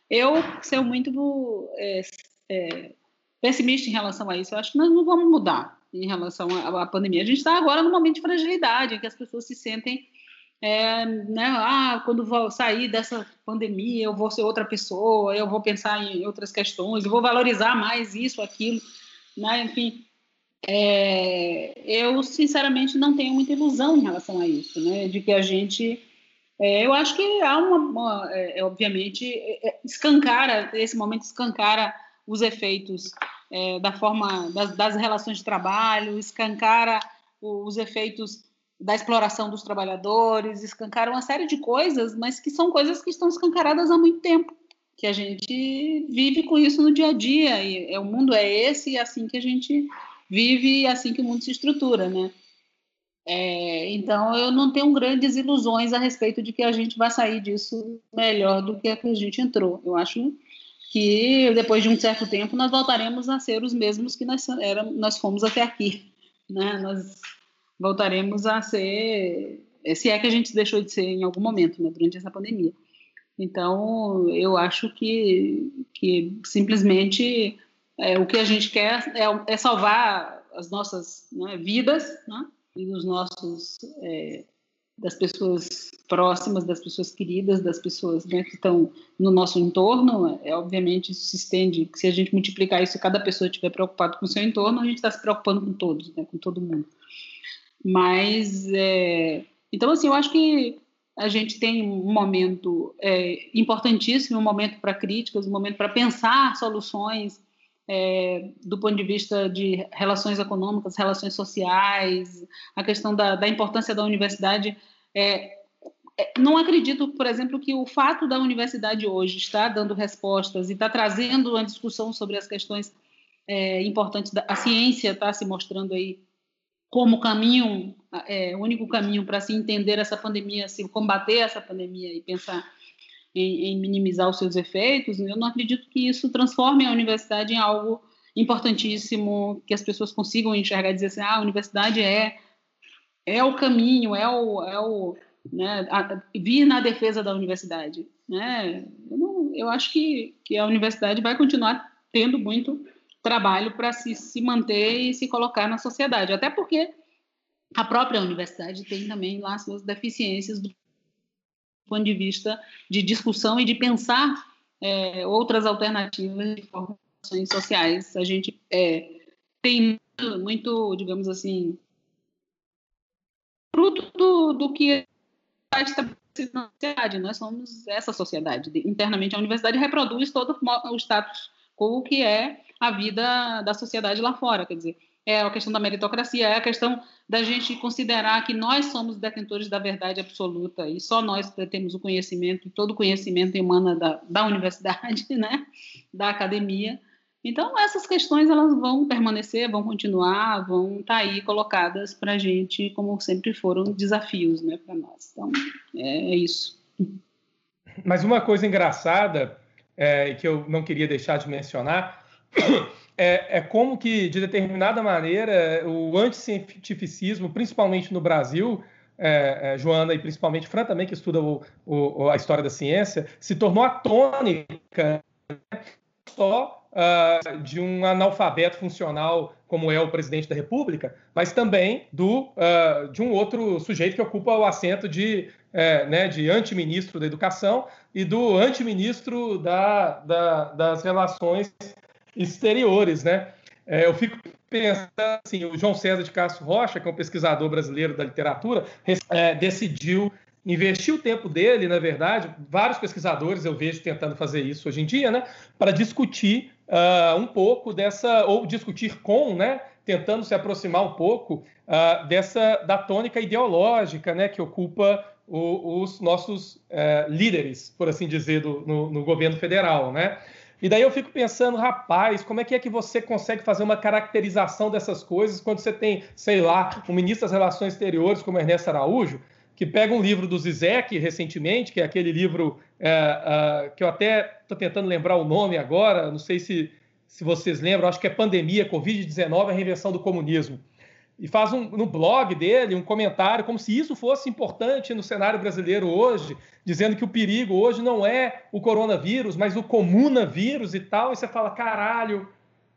Eu sou muito é, é, pessimista em relação a isso. Eu acho que nós não vamos mudar em relação à, à pandemia. A gente está agora num momento de fragilidade, em que as pessoas se sentem é, né, ah, quando vou sair dessa pandemia, eu vou ser outra pessoa, eu vou pensar em outras questões, eu vou valorizar mais isso, aquilo, né, enfim. É, eu, sinceramente, não tenho muita ilusão em relação a isso, né, de que a gente. É, eu acho que há uma. uma é, é, obviamente, é, escancara, esse momento escancara os efeitos da forma das, das relações de trabalho, escancara os efeitos da exploração dos trabalhadores, escancaram uma série de coisas, mas que são coisas que estão escancaradas há muito tempo, que a gente vive com isso no dia a dia, e é, o mundo é esse, e é assim que a gente vive, assim que o mundo se estrutura, né? É, então, eu não tenho grandes ilusões a respeito de que a gente vai sair disso melhor do que a que a gente entrou. Eu acho que depois de um certo tempo nós voltaremos a ser os mesmos que nós, era, nós fomos até aqui. Né? Nós voltaremos a ser, se é que a gente deixou de ser em algum momento, né, durante essa pandemia. Então, eu acho que, que simplesmente é, o que a gente quer é, é salvar as nossas né, vidas né, e os nossos é, das pessoas próximas, das pessoas queridas, das pessoas né, que estão no nosso entorno. É obviamente isso se estende. Se a gente multiplicar isso, cada pessoa estiver preocupado com o seu entorno, a gente está se preocupando com todos, né, com todo mundo. Mas, é, então, assim, eu acho que a gente tem um momento é, importantíssimo, um momento para críticas, um momento para pensar soluções é, do ponto de vista de relações econômicas, relações sociais, a questão da, da importância da universidade. É, é, não acredito, por exemplo, que o fato da universidade hoje estar dando respostas e estar trazendo uma discussão sobre as questões é, importantes da a ciência está se mostrando aí como caminho, é, único caminho para se entender essa pandemia, se combater essa pandemia e pensar em, em, minimizar os seus efeitos, eu não acredito que isso transforme a universidade em algo importantíssimo, que as pessoas consigam enxergar e dizer assim, ah, a universidade é é o caminho, é o, é o né, a, vir na defesa da universidade, né? Eu, não, eu acho que, que a universidade vai continuar tendo muito trabalho para se, se manter e se colocar na sociedade. Até porque a própria universidade tem também lá suas deficiências do ponto de vista de discussão e de pensar é, outras alternativas de formações sociais. A gente é, tem muito, digamos assim, fruto do, do que está estabelecido sociedade. Nós somos essa sociedade. Internamente, a universidade reproduz todo o status quo que é a vida da sociedade lá fora. Quer dizer, é a questão da meritocracia, é a questão da gente considerar que nós somos detentores da verdade absoluta e só nós temos o conhecimento, todo o conhecimento emana da, da universidade, né, da academia. Então, essas questões elas vão permanecer, vão continuar, vão estar tá aí colocadas para a gente, como sempre foram desafios né, para nós. Então, é, é, isso. Mas uma coisa engraçada, é, que eu não queria deixar de mencionar, é, é, como que, de determinada maneira, o anticientificismo, principalmente no Brasil, é, é, Joana, e principalmente Fran também, que estuda o, o, a história da ciência, se tornou a tônica né? só uh, de um analfabeto funcional como é o presidente da República, mas também do, uh, de um outro sujeito que ocupa o assento de, é, né, de antiministro da Educação e do antiministro da, da, das Relações Exteriores. Né? É, eu fico pensando assim, o João César de Castro Rocha, que é um pesquisador brasileiro da literatura, é, decidiu investir o tempo dele, na verdade, vários pesquisadores eu vejo tentando fazer isso hoje em dia, né, para discutir uh, um pouco dessa, ou discutir com, né, tentando se aproximar um pouco uh, dessa, da tônica ideológica, né, que ocupa o, os nossos uh, líderes, por assim dizer, do, no, no governo federal, né. E daí eu fico pensando, rapaz, como é que é que você consegue fazer uma caracterização dessas coisas quando você tem, sei lá, o ministro das Relações Exteriores como Ernesto Araújo, que pega um livro do Zizek recentemente, que é aquele livro é, uh, que eu até estou tentando lembrar o nome agora, não sei se, se vocês lembram, acho que é Pandemia, Covid-19, a Reinvenção do Comunismo. E faz um, no blog dele um comentário como se isso fosse importante no cenário brasileiro hoje, dizendo que o perigo hoje não é o coronavírus, mas o comunavírus e tal. E você fala, caralho.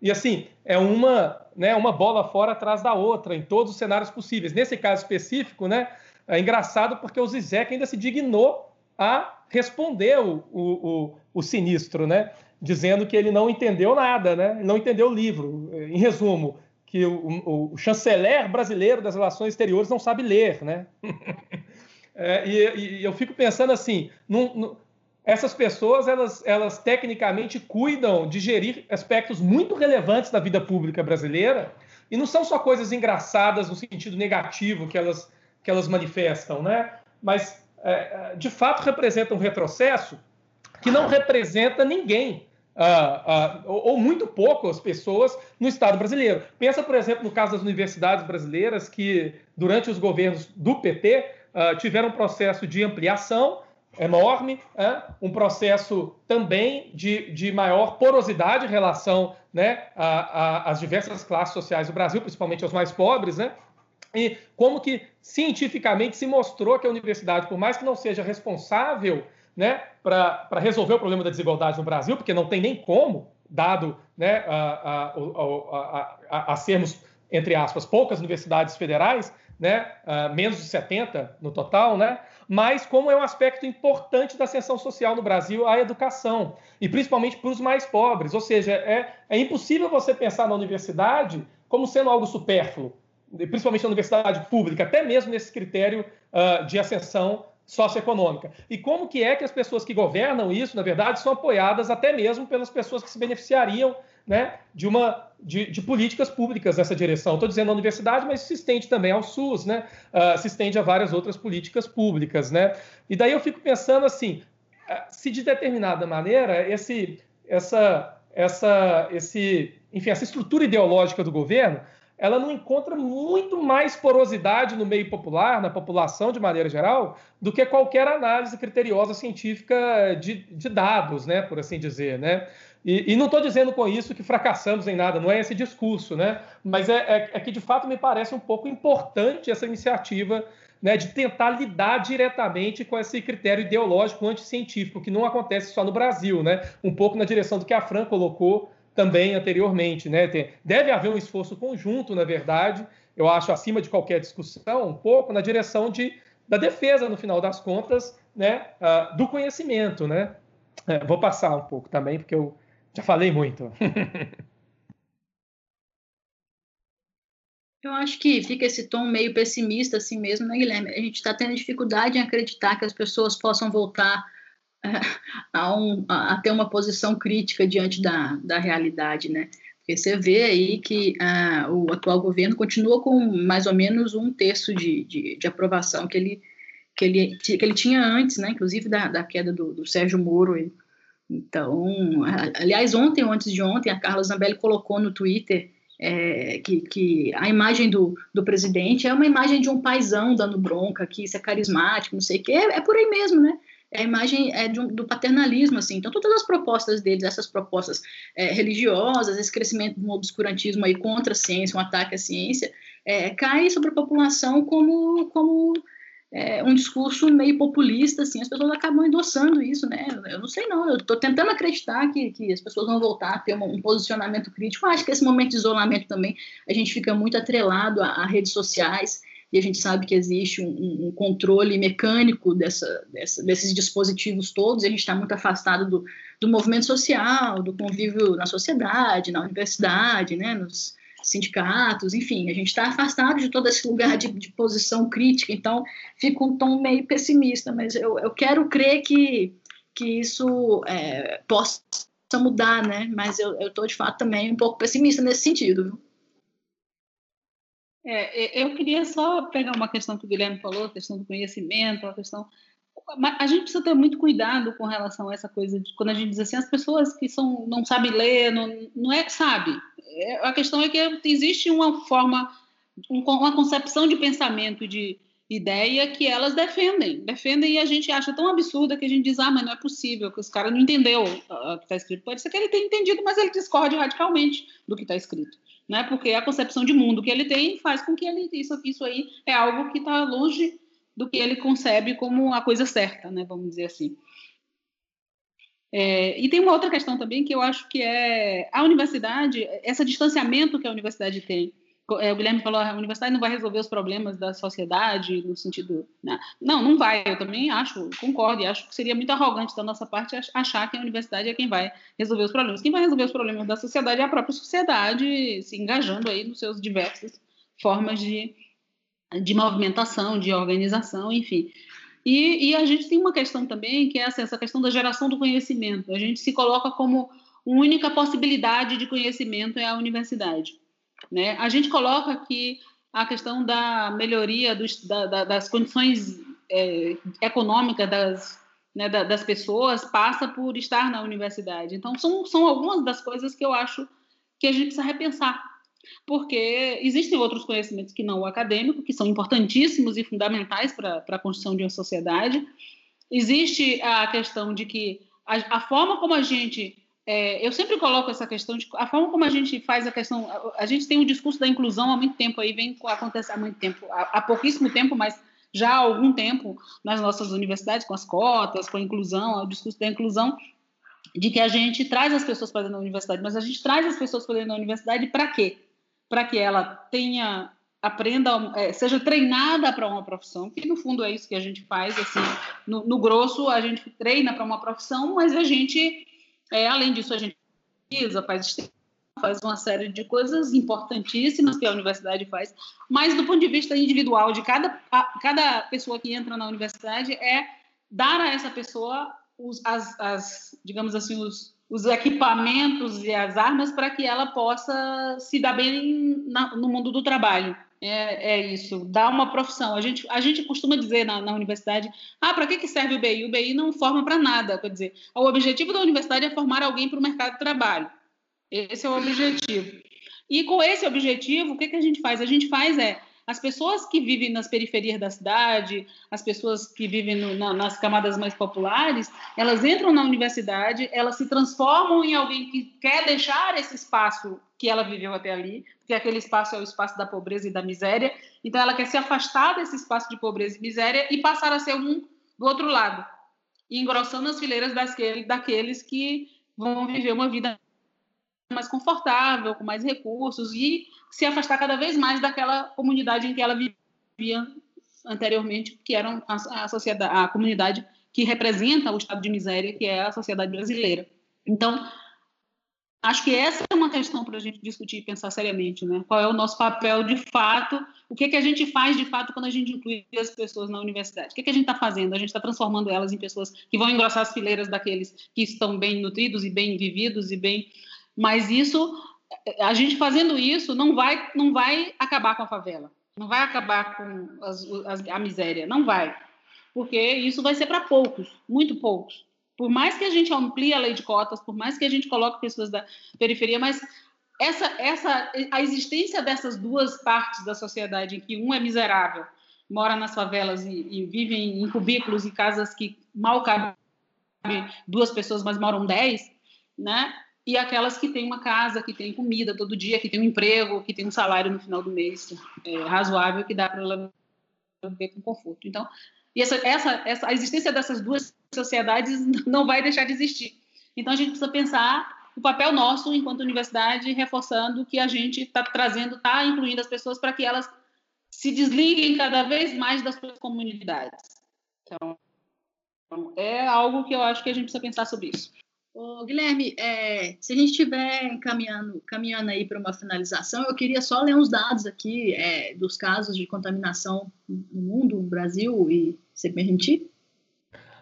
E assim, é uma, né, uma bola fora atrás da outra, em todos os cenários possíveis. Nesse caso específico, né, é engraçado porque o Zizek ainda se dignou a responder o, o, o, o sinistro, né? Dizendo que ele não entendeu nada, né? Não entendeu o livro. Em resumo, que o, o, chanceler brasileiro das relações exteriores não sabe ler, né? é, e, e, eu fico pensando assim, num, num, essas pessoas, elas, elas tecnicamente cuidam de gerir aspectos muito relevantes da vida pública brasileira, e não são só coisas engraçadas no sentido negativo que elas que elas manifestam, né? mas é, é, de fato representa um retrocesso que não representa ninguém, uh, ou, ou, muito poucas pessoas no Estado brasileiro. Pensa, por exemplo, no caso das universidades brasileiras, que durante os governos do PT uh, ah, tiveram um processo de ampliação enorme, um processo também de, de maior porosidade em relação né, às diversas classes sociais do Brasil, principalmente aos mais pobres, né? E como que cientificamente se mostrou que a universidade, por mais que não seja responsável né, para resolver o problema da desigualdade no Brasil, porque não tem nem como, dado né, a, a, a, a, sermos, entre aspas, poucas universidades federais, né, menos de 70 no total, né, mas como é um aspecto importante da ascensão social no Brasil, a educação, e principalmente para os mais pobres. Ou seja, é, é impossível você pensar na universidade como sendo algo supérfluo principalmente na universidade pública, até mesmo nesse critério uh, de ascensão socioeconômica. E como que é que as pessoas que governam isso, na verdade, são apoiadas até mesmo pelas pessoas que se beneficiariam né, de, uma, de, de políticas públicas nessa direção. Estou dizendo a universidade, mas se estende também ao SUS, né, uh, se estende a várias outras políticas públicas. Né? E daí eu fico pensando assim, ah, se de determinada maneira esse, essa, essa, esse, enfim, essa estrutura ideológica do governo ela não encontra muito mais porosidade no meio popular, na população de maneira geral, do que qualquer análise criteriosa científica de, de dados, né, por assim dizer, né? E, e não estou dizendo com isso que fracassamos em nada, não é esse discurso, né? Mas é, é, é que de fato me parece um pouco importante essa iniciativa né, de tentar lidar diretamente com esse critério ideológico anticientífico, que não acontece só no Brasil, né? Um pouco na direção do que a Fran colocou também anteriormente. Né? Deve haver um esforço conjunto, na verdade, eu acho, acima de qualquer discussão, um pouco na direção de, da defesa, no final das contas, né, uh, do conhecimento. Né? É, vou passar um pouco também, porque eu já falei muito. Eu acho que fica esse tom meio pessimista assim mesmo, né, Guilherme? A gente está tendo dificuldade em acreditar que as pessoas possam voltar a, um, a, ter uma posição crítica diante da, da realidade, né? Porque você vê aí que ah, o atual governo continua com mais ou menos um terço de, de, de, aprovação que ele, que, ele, que ele tinha antes, né? Inclusive da, da queda do, do Sérgio Moro. Então, aliás, ontem ou antes de ontem, a Carla Zambelli colocou no Twitter é, que, que, a imagem do, do presidente é uma imagem de um paizão dando bronca, que isso é carismático, não sei o quê, é, é por aí mesmo, né? A imagem é um, do paternalismo, assim. Então, todas as propostas deles, essas propostas é, religiosas, esse crescimento do obscurantismo aí contra a ciência, um ataque à ciência, é, cai sobre a população como, como é, um discurso meio populista, assim, as pessoas acabam endossando isso, né? Eu não sei não, eu estou tentando acreditar que, que as pessoas vão voltar a ter um, um, posicionamento crítico. Acho que esse momento de isolamento também, a gente fica muito atrelado a, a redes sociais, e a gente sabe que existe um, um controle mecânico dessa, dessa, desses dispositivos todos, e a gente está muito afastado do, do movimento social, do convívio na sociedade, na universidade, né, nos sindicatos, enfim, a gente está afastado de todo esse lugar de, de, posição crítica, então fica um tom meio pessimista, mas eu, eu quero crer que, que isso é, possa mudar, né, mas eu estou de fato também um pouco pessimista nesse sentido, viu? É, eu queria só pegar uma questão que o Guilherme falou, a questão do conhecimento, a questão. A gente precisa ter muito cuidado com relação a essa coisa de quando a gente diz assim, as pessoas que são, não sabem ler, não, não é, sabe. É, a questão é que existe uma forma, uma concepção de pensamento, de ideia que elas defendem, defendem e a gente acha tão absurda que a gente diz, ah, mas não é possível, que os caras não entendeu o que está escrito. Pode ser que ele tenha entendido, mas ele discorde radicalmente do que está escrito né? Porque a concepção de mundo que ele tem faz com que ele isso isso aí é algo que está longe do que ele concebe como a coisa certa, né? Vamos dizer assim. É, e tem uma outra questão também que eu acho que é a universidade, esse distanciamento que a universidade tem é, o Guilherme falou, a universidade não vai resolver os problemas da sociedade no sentido, né? não, não vai. Eu também acho, concordo, e acho que seria muito arrogante da nossa parte achar que a universidade é quem vai resolver os problemas. Quem vai resolver os problemas da sociedade é a própria sociedade, se engajando aí nos seus diversas formas de, de movimentação, de organização, enfim. E, e a gente tem uma questão também que é essa, essa questão da geração do conhecimento. A gente se coloca como única possibilidade de conhecimento é a universidade. Né? A gente coloca aqui a questão da melhoria dos, da, da, das condições é, econômicas das, né, das pessoas passa por estar na universidade. Então, são, são algumas das coisas que eu acho que a gente precisa repensar. Porque existem outros conhecimentos que não o acadêmico, que são importantíssimos e fundamentais para a construção de uma sociedade. Existe a questão de que a, a forma como a gente é, eu sempre coloco essa questão de a forma como a gente faz a questão. A, a gente tem o discurso da inclusão há muito tempo aí, vem acontecer há muito tempo, há, há, pouquíssimo tempo, mas já há algum tempo nas nossas universidades, com as cotas, com a inclusão, o discurso da inclusão, de que a gente traz as pessoas para dentro da universidade, mas a gente traz as pessoas para dentro da universidade para quê? Para que ela tenha aprenda, é, seja treinada para uma profissão, que no fundo é isso que a gente faz, assim, no, no grosso a gente treina para uma profissão, mas a gente é, além disso, a gente pesquisa, faz faz uma série de coisas importantíssimas que a universidade faz, mas do ponto de vista individual de cada, cada pessoa que entra na universidade é dar a essa pessoa os, as, as, digamos assim, os, os equipamentos e as armas para que ela possa se dar bem na, no mundo do trabalho. É, é, isso, dá uma profissão. A gente, a gente costuma dizer na, na universidade: ah, para que, que serve o BI? O BI não forma para nada. Quer dizer, o objetivo da universidade é formar alguém para o mercado de trabalho. Esse é o objetivo. E com esse objetivo, o que, que a gente faz? A gente faz é as pessoas que vivem nas periferias da cidade, as pessoas que vivem no, na, nas camadas mais populares, elas entram na universidade, elas se transformam em alguém que quer deixar esse espaço que ela viveu até ali, porque aquele espaço é o espaço da pobreza e da miséria. Então, ela quer se afastar desse espaço de pobreza e miséria e passar a ser um do outro lado, engrossando as fileiras daqueles, daqueles que vão viver uma vida mais confortável, com mais recursos e se afastar cada vez mais daquela comunidade em que ela vivia anteriormente, que era a, sociedade, a comunidade que representa o estado de miséria, que é a sociedade brasileira. Então, Acho que essa é uma questão para a gente discutir e pensar seriamente, né? Qual é o nosso papel de fato? O que, que a gente faz de fato quando a gente inclui as pessoas na universidade? O que, que a gente está fazendo? A gente está transformando elas em pessoas que vão engrossar as fileiras daqueles que estão bem nutridos e bem vividos e bem. Mas isso, a gente fazendo isso, não vai, não vai acabar com a favela, não vai acabar com as, as, a miséria, não vai, porque isso vai ser para poucos, muito poucos. Por mais que a gente amplie a lei de cotas, por mais que a gente coloque pessoas da periferia, mas essa, essa, a existência dessas duas partes da sociedade, em que um é miserável, mora nas favelas e, e vive em cubículos e casas que mal cabem duas pessoas, mas moram dez, né? E aquelas que têm uma casa, que têm comida todo dia, que têm um emprego, que têm um salário no final do mês é, razoável, que dá para viver com conforto. Então, essa, essa, essa, a existência dessas duas sociedades não vai deixar de existir. Então, a gente precisa pensar o papel nosso enquanto universidade, reforçando que a gente está trazendo, está incluindo as pessoas para que elas se desliguem cada vez mais das suas comunidades. Então, é algo que eu acho que a gente precisa pensar sobre isso. Ô, Guilherme, é, se a gente estiver caminhando, caminhando aí para uma finalização, eu queria só ler uns dados aqui é, dos casos de contaminação no mundo, no Brasil, e você permitir?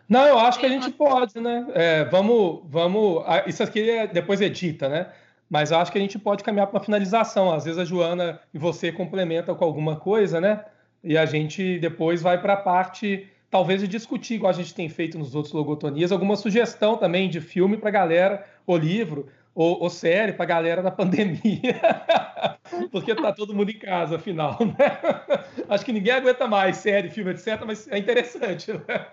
Não, eu acho que a gente pode, né? É, vamos, vamos. Isso aqui é, depois edita, né? Mas eu acho que a gente pode caminhar para uma finalização. Às vezes a Joana e você complementa com alguma coisa, né? E a gente depois vai para a parte talvez de discutir, igual a gente tem feito nos outros logotonias, alguma sugestão também de filme para a galera, ou livro, ou, ou série para a galera na pandemia, porque tá todo mundo em casa, afinal, né? Acho que ninguém aguenta mais série, filme, etc., mas é interessante, né?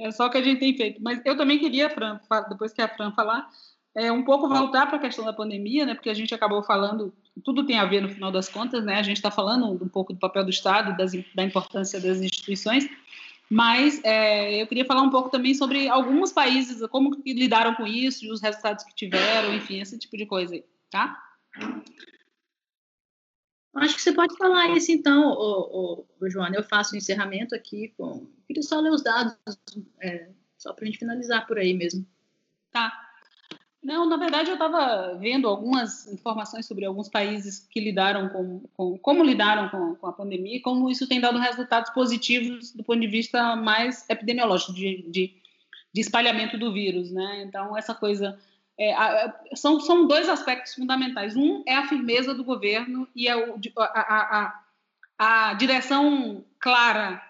É só o que a gente tem feito. Mas eu também queria, Fran, depois que a Fran falar, é, um pouco voltar para a questão da pandemia, né? Porque a gente acabou falando tudo tem a ver no final das contas, né? A gente está falando um pouco do papel do Estado, das, da importância das instituições, mas é, eu queria falar um pouco também sobre alguns países, como que lidaram com isso, e os resultados que tiveram, enfim, esse tipo de coisa aí, tá? Acho que você pode falar isso então, o, o, o Joana. Eu faço o um encerramento aqui com. Eu queria só ler os dados, é, só para a gente finalizar por aí mesmo. Tá. Não, na verdade eu estava vendo algumas informações sobre alguns países que lidaram com, com como lidaram com, com, a pandemia e como isso tem dado resultados positivos do ponto de vista mais epidemiológico, de, de, de espalhamento do vírus, né? Então essa coisa é, a, são, são dois aspectos fundamentais. Um é a firmeza do governo e a, a, a, a direção clara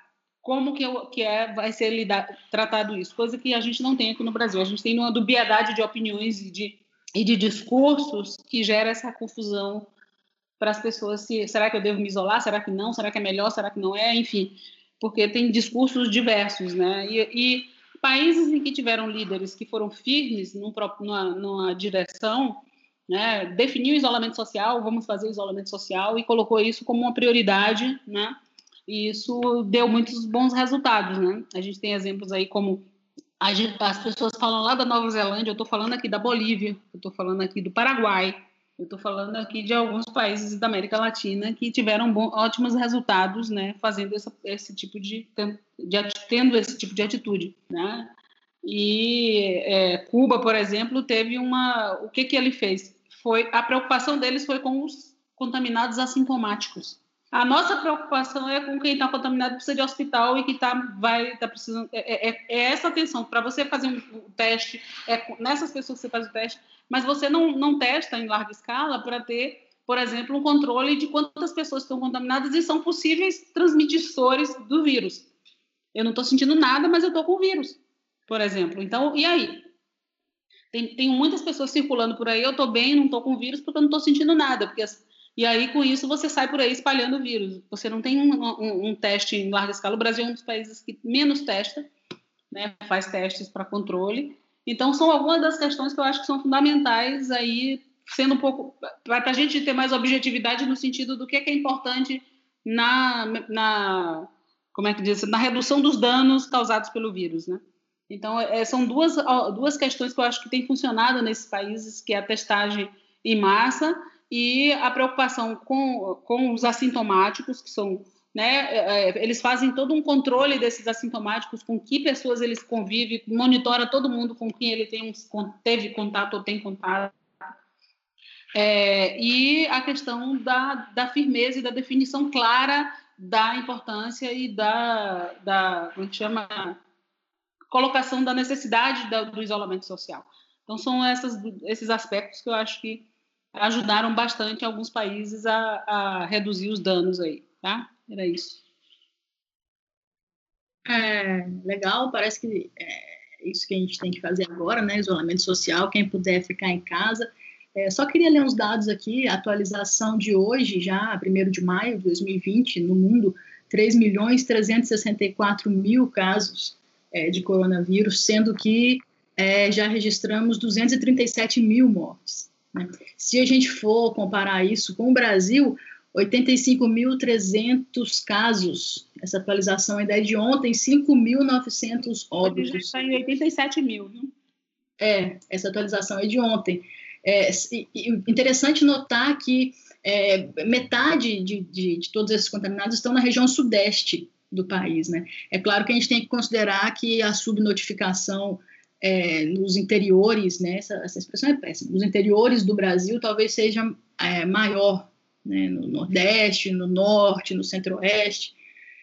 como que, que é, vai ser tratado isso, coisa que a gente não tem aqui no Brasil. A gente tem uma dubiedade de opiniões e de, e de discursos que gera essa confusão para as pessoas se será que eu devo me isolar, será que não, será que é melhor, será que não é, enfim, porque tem discursos diversos, né? E, e países em que tiveram líderes que foram firmes num, numa, numa direção, né, definiu isolamento social, vamos fazer isolamento social e colocou isso como uma prioridade, né? E isso deu muitos bons resultados, né? A gente tem exemplos aí como as pessoas falam lá da Nova Zelândia, eu estou falando aqui da Bolívia, eu estou falando aqui do Paraguai, eu estou falando aqui de alguns países da América Latina que tiveram bom, ótimos resultados, né, fazendo essa, esse tipo de, de, tendo esse tipo de atitude, né? E é, Cuba, por exemplo, teve uma, o que que ele fez? Foi a preocupação deles foi com os contaminados assintomáticos. A nossa preocupação é com quem está contaminado precisa de hospital e que tá, vai tá precisando. É, é, é essa atenção. Para você fazer um, um, teste, é nessas pessoas que você faz o teste, mas você não, não testa em larga escala para ter, por exemplo, um controle de quantas pessoas estão contaminadas e são possíveis transmissores do vírus. Eu não estou sentindo nada, mas eu estou com o vírus, por exemplo. Então, e aí? Tem, tem muitas pessoas circulando por aí, eu estou bem, não estou com o vírus porque eu não estou sentindo nada, porque as, e aí, com isso, você sai por aí espalhando o vírus. Você não tem um, um, um teste em larga escala. O Brasil é um dos países que menos testa, né, faz testes para controle. Então, são algumas das questões que eu acho que são fundamentais aí, sendo um pouco. para a gente ter mais objetividade no sentido do que é, que é importante na, na. como é que diz? Na redução dos danos causados pelo vírus, né? Então, é, são duas, duas questões que eu acho que têm funcionado nesses países, que é a testagem em massa e a preocupação com, com os assintomáticos, que são, né, é, é, eles fazem todo um controle desses assintomáticos, com que pessoas eles convivem, monitora todo mundo com quem ele tem um, teve contato ou tem contato. É, e a questão da, da firmeza e da definição clara da importância e da, da como é chama, colocação da necessidade da, do isolamento social. Então, são essas, esses aspectos que eu acho que ajudaram bastante alguns países a, a reduzir os danos aí, tá? Era isso. É, legal, parece que é isso que a gente tem que fazer agora, né? Isolamento social, quem puder ficar em casa. É, só queria ler uns dados aqui, atualização de hoje, já 1 de maio de 2020, no mundo, 3 milhões 364 mil casos é, de coronavírus, sendo que é, já registramos 237 mil mortes. Né? Se a gente for comparar isso com o Brasil, 85.300 casos. Essa atualização ainda é de ontem, 5.900 óbitos. está em 87 mil, né? É, essa atualização é de ontem. É, interessante notar que é, metade de, de, de, todos esses contaminados estão na região sudeste do país, né? É claro que a gente tem que considerar que a subnotificação é, nos interiores, né? Essa, essa, expressão é péssima. Nos interiores do Brasil talvez seja é, maior né, no Nordeste, no Norte, no Centro-Oeste.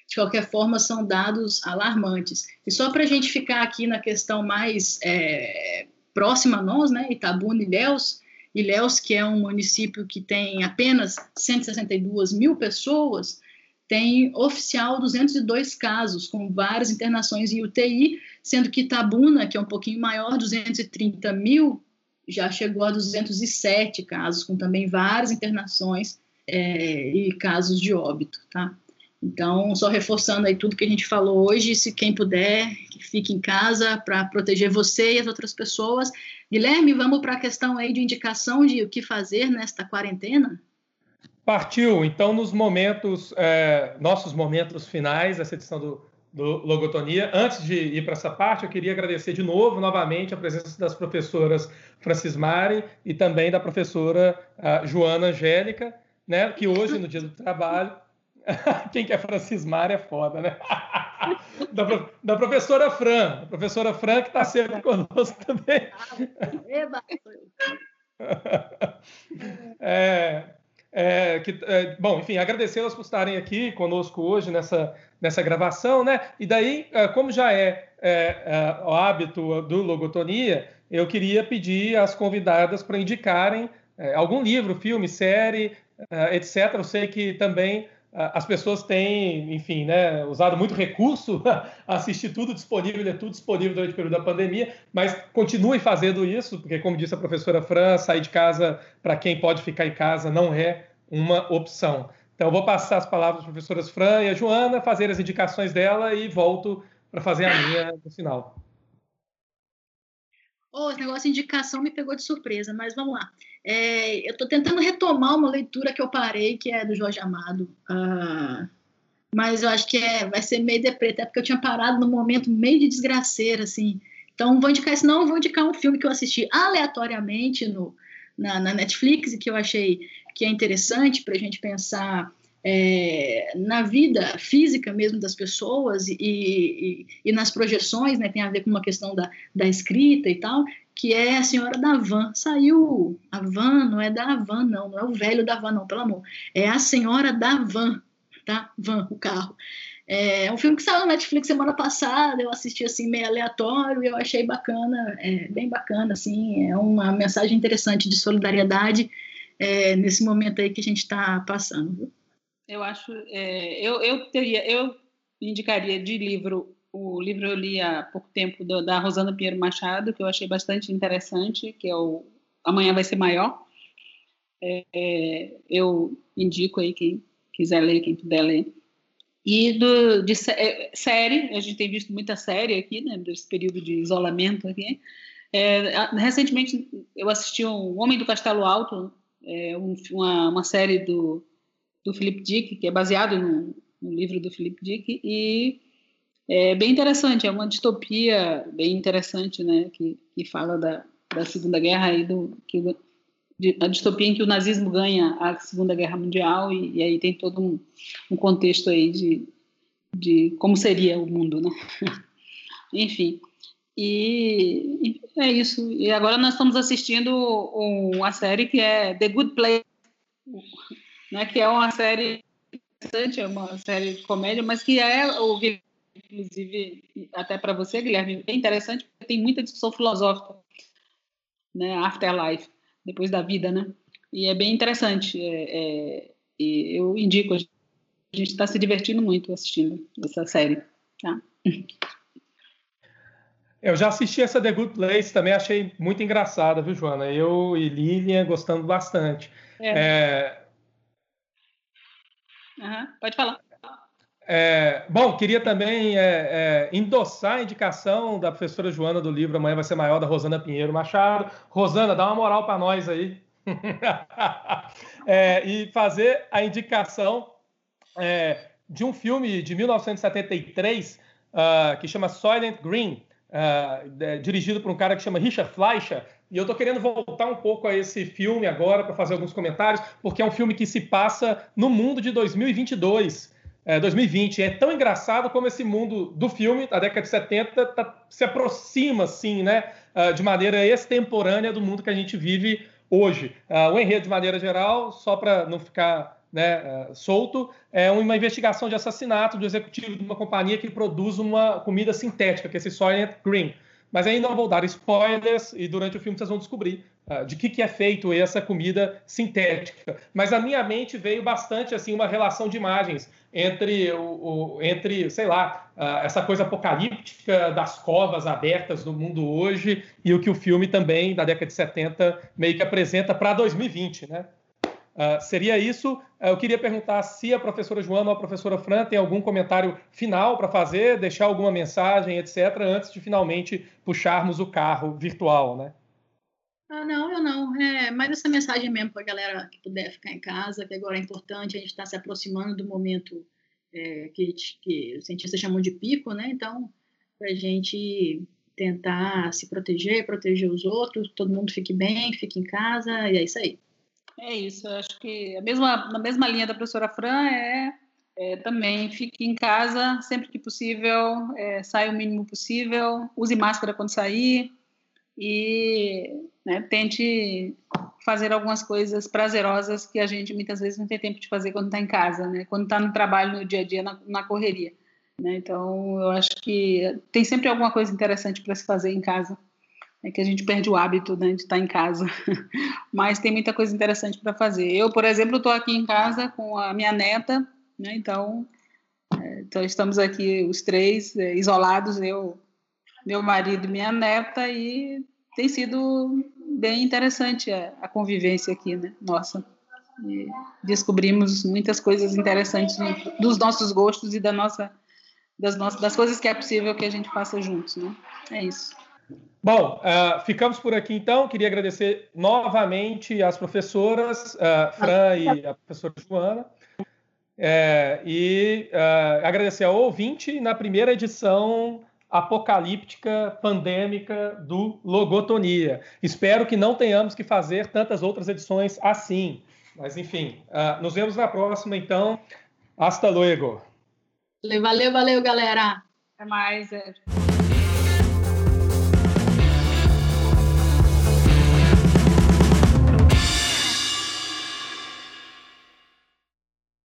De qualquer forma, são dados alarmantes. E só para a gente ficar aqui na questão mais é, próxima a nós, né, Itabuna e Ilhéus, Ilhéus, que é um município que tem apenas 162 mil pessoas, tem oficial 202 casos, com várias internações em UTI, sendo que Itabuna, que é um pouquinho maior, 230 mil, já chegou a 207 casos, com também várias internações é, e casos de óbito, tá? Então, só reforçando aí tudo que a gente falou hoje, se quem puder, que fique em casa para proteger você e as outras pessoas. Guilherme, vamos para a questão aí de indicação de o que fazer nesta quarentena? Partiu. Então, nos momentos, é, nossos momentos finais dessa edição do, do Logotonia, antes de ir para essa parte, eu queria agradecer de novo, novamente, a presença das professoras Francis Mari e também da professora Joana Angélica, né, que hoje, no dia do trabalho, quem quer francismar é foda, né? da, da, professora Fran, a professora Fran que está sempre conosco também. é, é, que, é, bom, enfim, agradecê-las por estarem aqui conosco hoje nessa, nessa gravação, né? E daí, é, como já é, é, é, o hábito do Logotonia, eu queria pedir às convidadas para indicarem algum livro, filme, série, etc. Eu sei que também as pessoas têm, enfim, né, usado muito recurso a assistir tudo disponível, é tudo disponível durante o período da pandemia, mas continue fazendo isso, porque, como disse a professora Fran, sair de casa para quem pode ficar em casa não é uma opção. Então, eu vou passar as palavras às professoras Fran e a Joana, fazer as indicações dela e volto para fazer a minha no final. Oh, esse negócio de indicação me pegou de surpresa, mas vamos lá. É, eu estou tentando retomar uma leitura que eu parei, que é do Jorge Amado. Uh, mas eu acho que é, vai ser meio deprê, até porque eu tinha parado num momento meio de desgraceira, assim. Então, vou indicar, senão vou indicar um filme que eu assisti aleatoriamente no, na, na Netflix e que eu achei que é interessante para a gente pensar é, na vida física mesmo das pessoas e, e, e, nas projeções, né, tem a ver com uma questão da, da escrita e tal, que é a senhora da van. Saiu a van, não é da van, não, não é o velho da van, não, pelo amor. É a senhora da van, tá? Van, o carro. É um filme que saiu na Netflix semana passada, eu assisti assim meio aleatório e eu achei bacana, é, bem bacana, assim, é uma mensagem interessante de solidariedade é, nesse momento aí que a gente está passando. Eu acho, é, eu, eu teria, eu indicaria de livro o livro eu li há pouco tempo do, da Rosana Pinheiro Machado, que eu achei bastante interessante, que é o Amanhã Vai Ser Maior. É, é, eu indico aí quem quiser ler, quem puder ler. E do, de é, série, a gente tem visto muita série aqui, né, desse período de isolamento aqui. É, recentemente eu assisti um Homem do Castelo Alto, é, um, uma, uma série do, do Philip Dick, que é baseado no, no livro do Philip Dick, e é bem interessante, é uma distopia bem interessante, né, que, que fala da, da Segunda Guerra e do que a distopia em que o nazismo ganha a Segunda Guerra Mundial e, e aí tem todo um, um, contexto aí de, de como seria o mundo, né? Enfim, e, e, é isso. E agora nós estamos assistindo uma série que é The Good Place, né? Que é uma série interessante, é uma série de comédia, mas que é o inclusive até para você, Guilherme, é interessante porque tem muita discussão filosófica, né, afterlife, depois da vida, né? E é bem interessante. É, é, e eu indico, a gente está se divertindo muito assistindo essa série. Tá? Eu já assisti essa The Good Place, também achei muito engraçada, viu, Joana? Eu e Lilian gostando bastante. É. É... Uhum, pode falar. É, bom, queria também é, é, endossar a indicação da professora Joana do livro Amanhã Vai Ser Maior, da Rosana Pinheiro Machado. Rosana, dá uma moral para nós aí. é, e fazer a indicação é, de um filme de 1973 uh, ah, que chama Silent Green, uh, dirigido por um cara que chama Richard Fleischer. E eu estou querendo voltar um pouco a esse filme agora para fazer alguns comentários, porque é um filme que se passa no mundo de 2022 é, 2020. É tão engraçado como esse mundo do filme, da década de 70, tá, se aproxima, assim, né, uh, de maneira extemporânea do mundo que a gente vive hoje. Uh, o enredo, de maneira geral, só para não ficar né, uh, solto, é uma investigação de assassinato do executivo de uma companhia que produz uma comida sintética, que é esse Soylent Green. Mas aí não vou dar spoilers e durante o filme vocês vão descobrir uh, de que, que é feito essa comida sintética. Mas a minha mente veio bastante assim uma relação de imagens entre, o, o entre sei lá, uh, essa coisa apocalíptica das covas abertas do mundo hoje e o que o filme também, da década de 70, meio que apresenta para 2020, né? Uh, seria isso. Uh, eu queria perguntar se a professora Joana ou a professora Fran tem algum comentário final para fazer, deixar alguma mensagem, etc., antes de finalmente puxarmos o carro virtual, né? Ah, não, eu não. É mais essa mensagem mesmo para a galera que puder ficar em casa, que agora é importante, a gente está se aproximando do momento é, que, que os cientistas chamam de pico, né? Então, para a gente tentar se proteger, proteger os outros, todo mundo fique bem, fique em casa, e é isso aí. É isso, eu acho que a mesma, na mesma linha da professora Fran é, é também fique em casa sempre que possível, é, saia o mínimo possível, use máscara quando sair e né, tente fazer algumas coisas prazerosas que a gente muitas vezes não tem tempo de fazer quando está em casa, né? Quando está no trabalho, no dia a dia, na, na correria. Né? Então, eu acho que tem sempre alguma coisa interessante para se fazer em casa é que a gente perde o hábito né, de estar em casa. Mas tem muita coisa interessante para fazer. Eu, por exemplo, estou aqui em casa com a minha neta, né, então, é, então estamos aqui os três é, isolados, eu, meu marido minha neta, e tem sido bem interessante a, a convivência aqui, né? Nossa. E descobrimos muitas coisas interessantes dos nossos gostos e da nossa, das, nossas, das coisas que é possível que a gente faça juntos, né? É isso. Bom, uh, ficamos por aqui então. Queria agradecer novamente às professoras, uh, Fran e a professora Joana, é, e uh, agradecer ao ouvinte na primeira edição apocalíptica, pandêmica do Logotonia. Espero que não tenhamos que fazer tantas outras edições assim. Mas, enfim, nos vemos na próxima, então. Hasta luego. Valeu, valeu, galera. Até mais. É.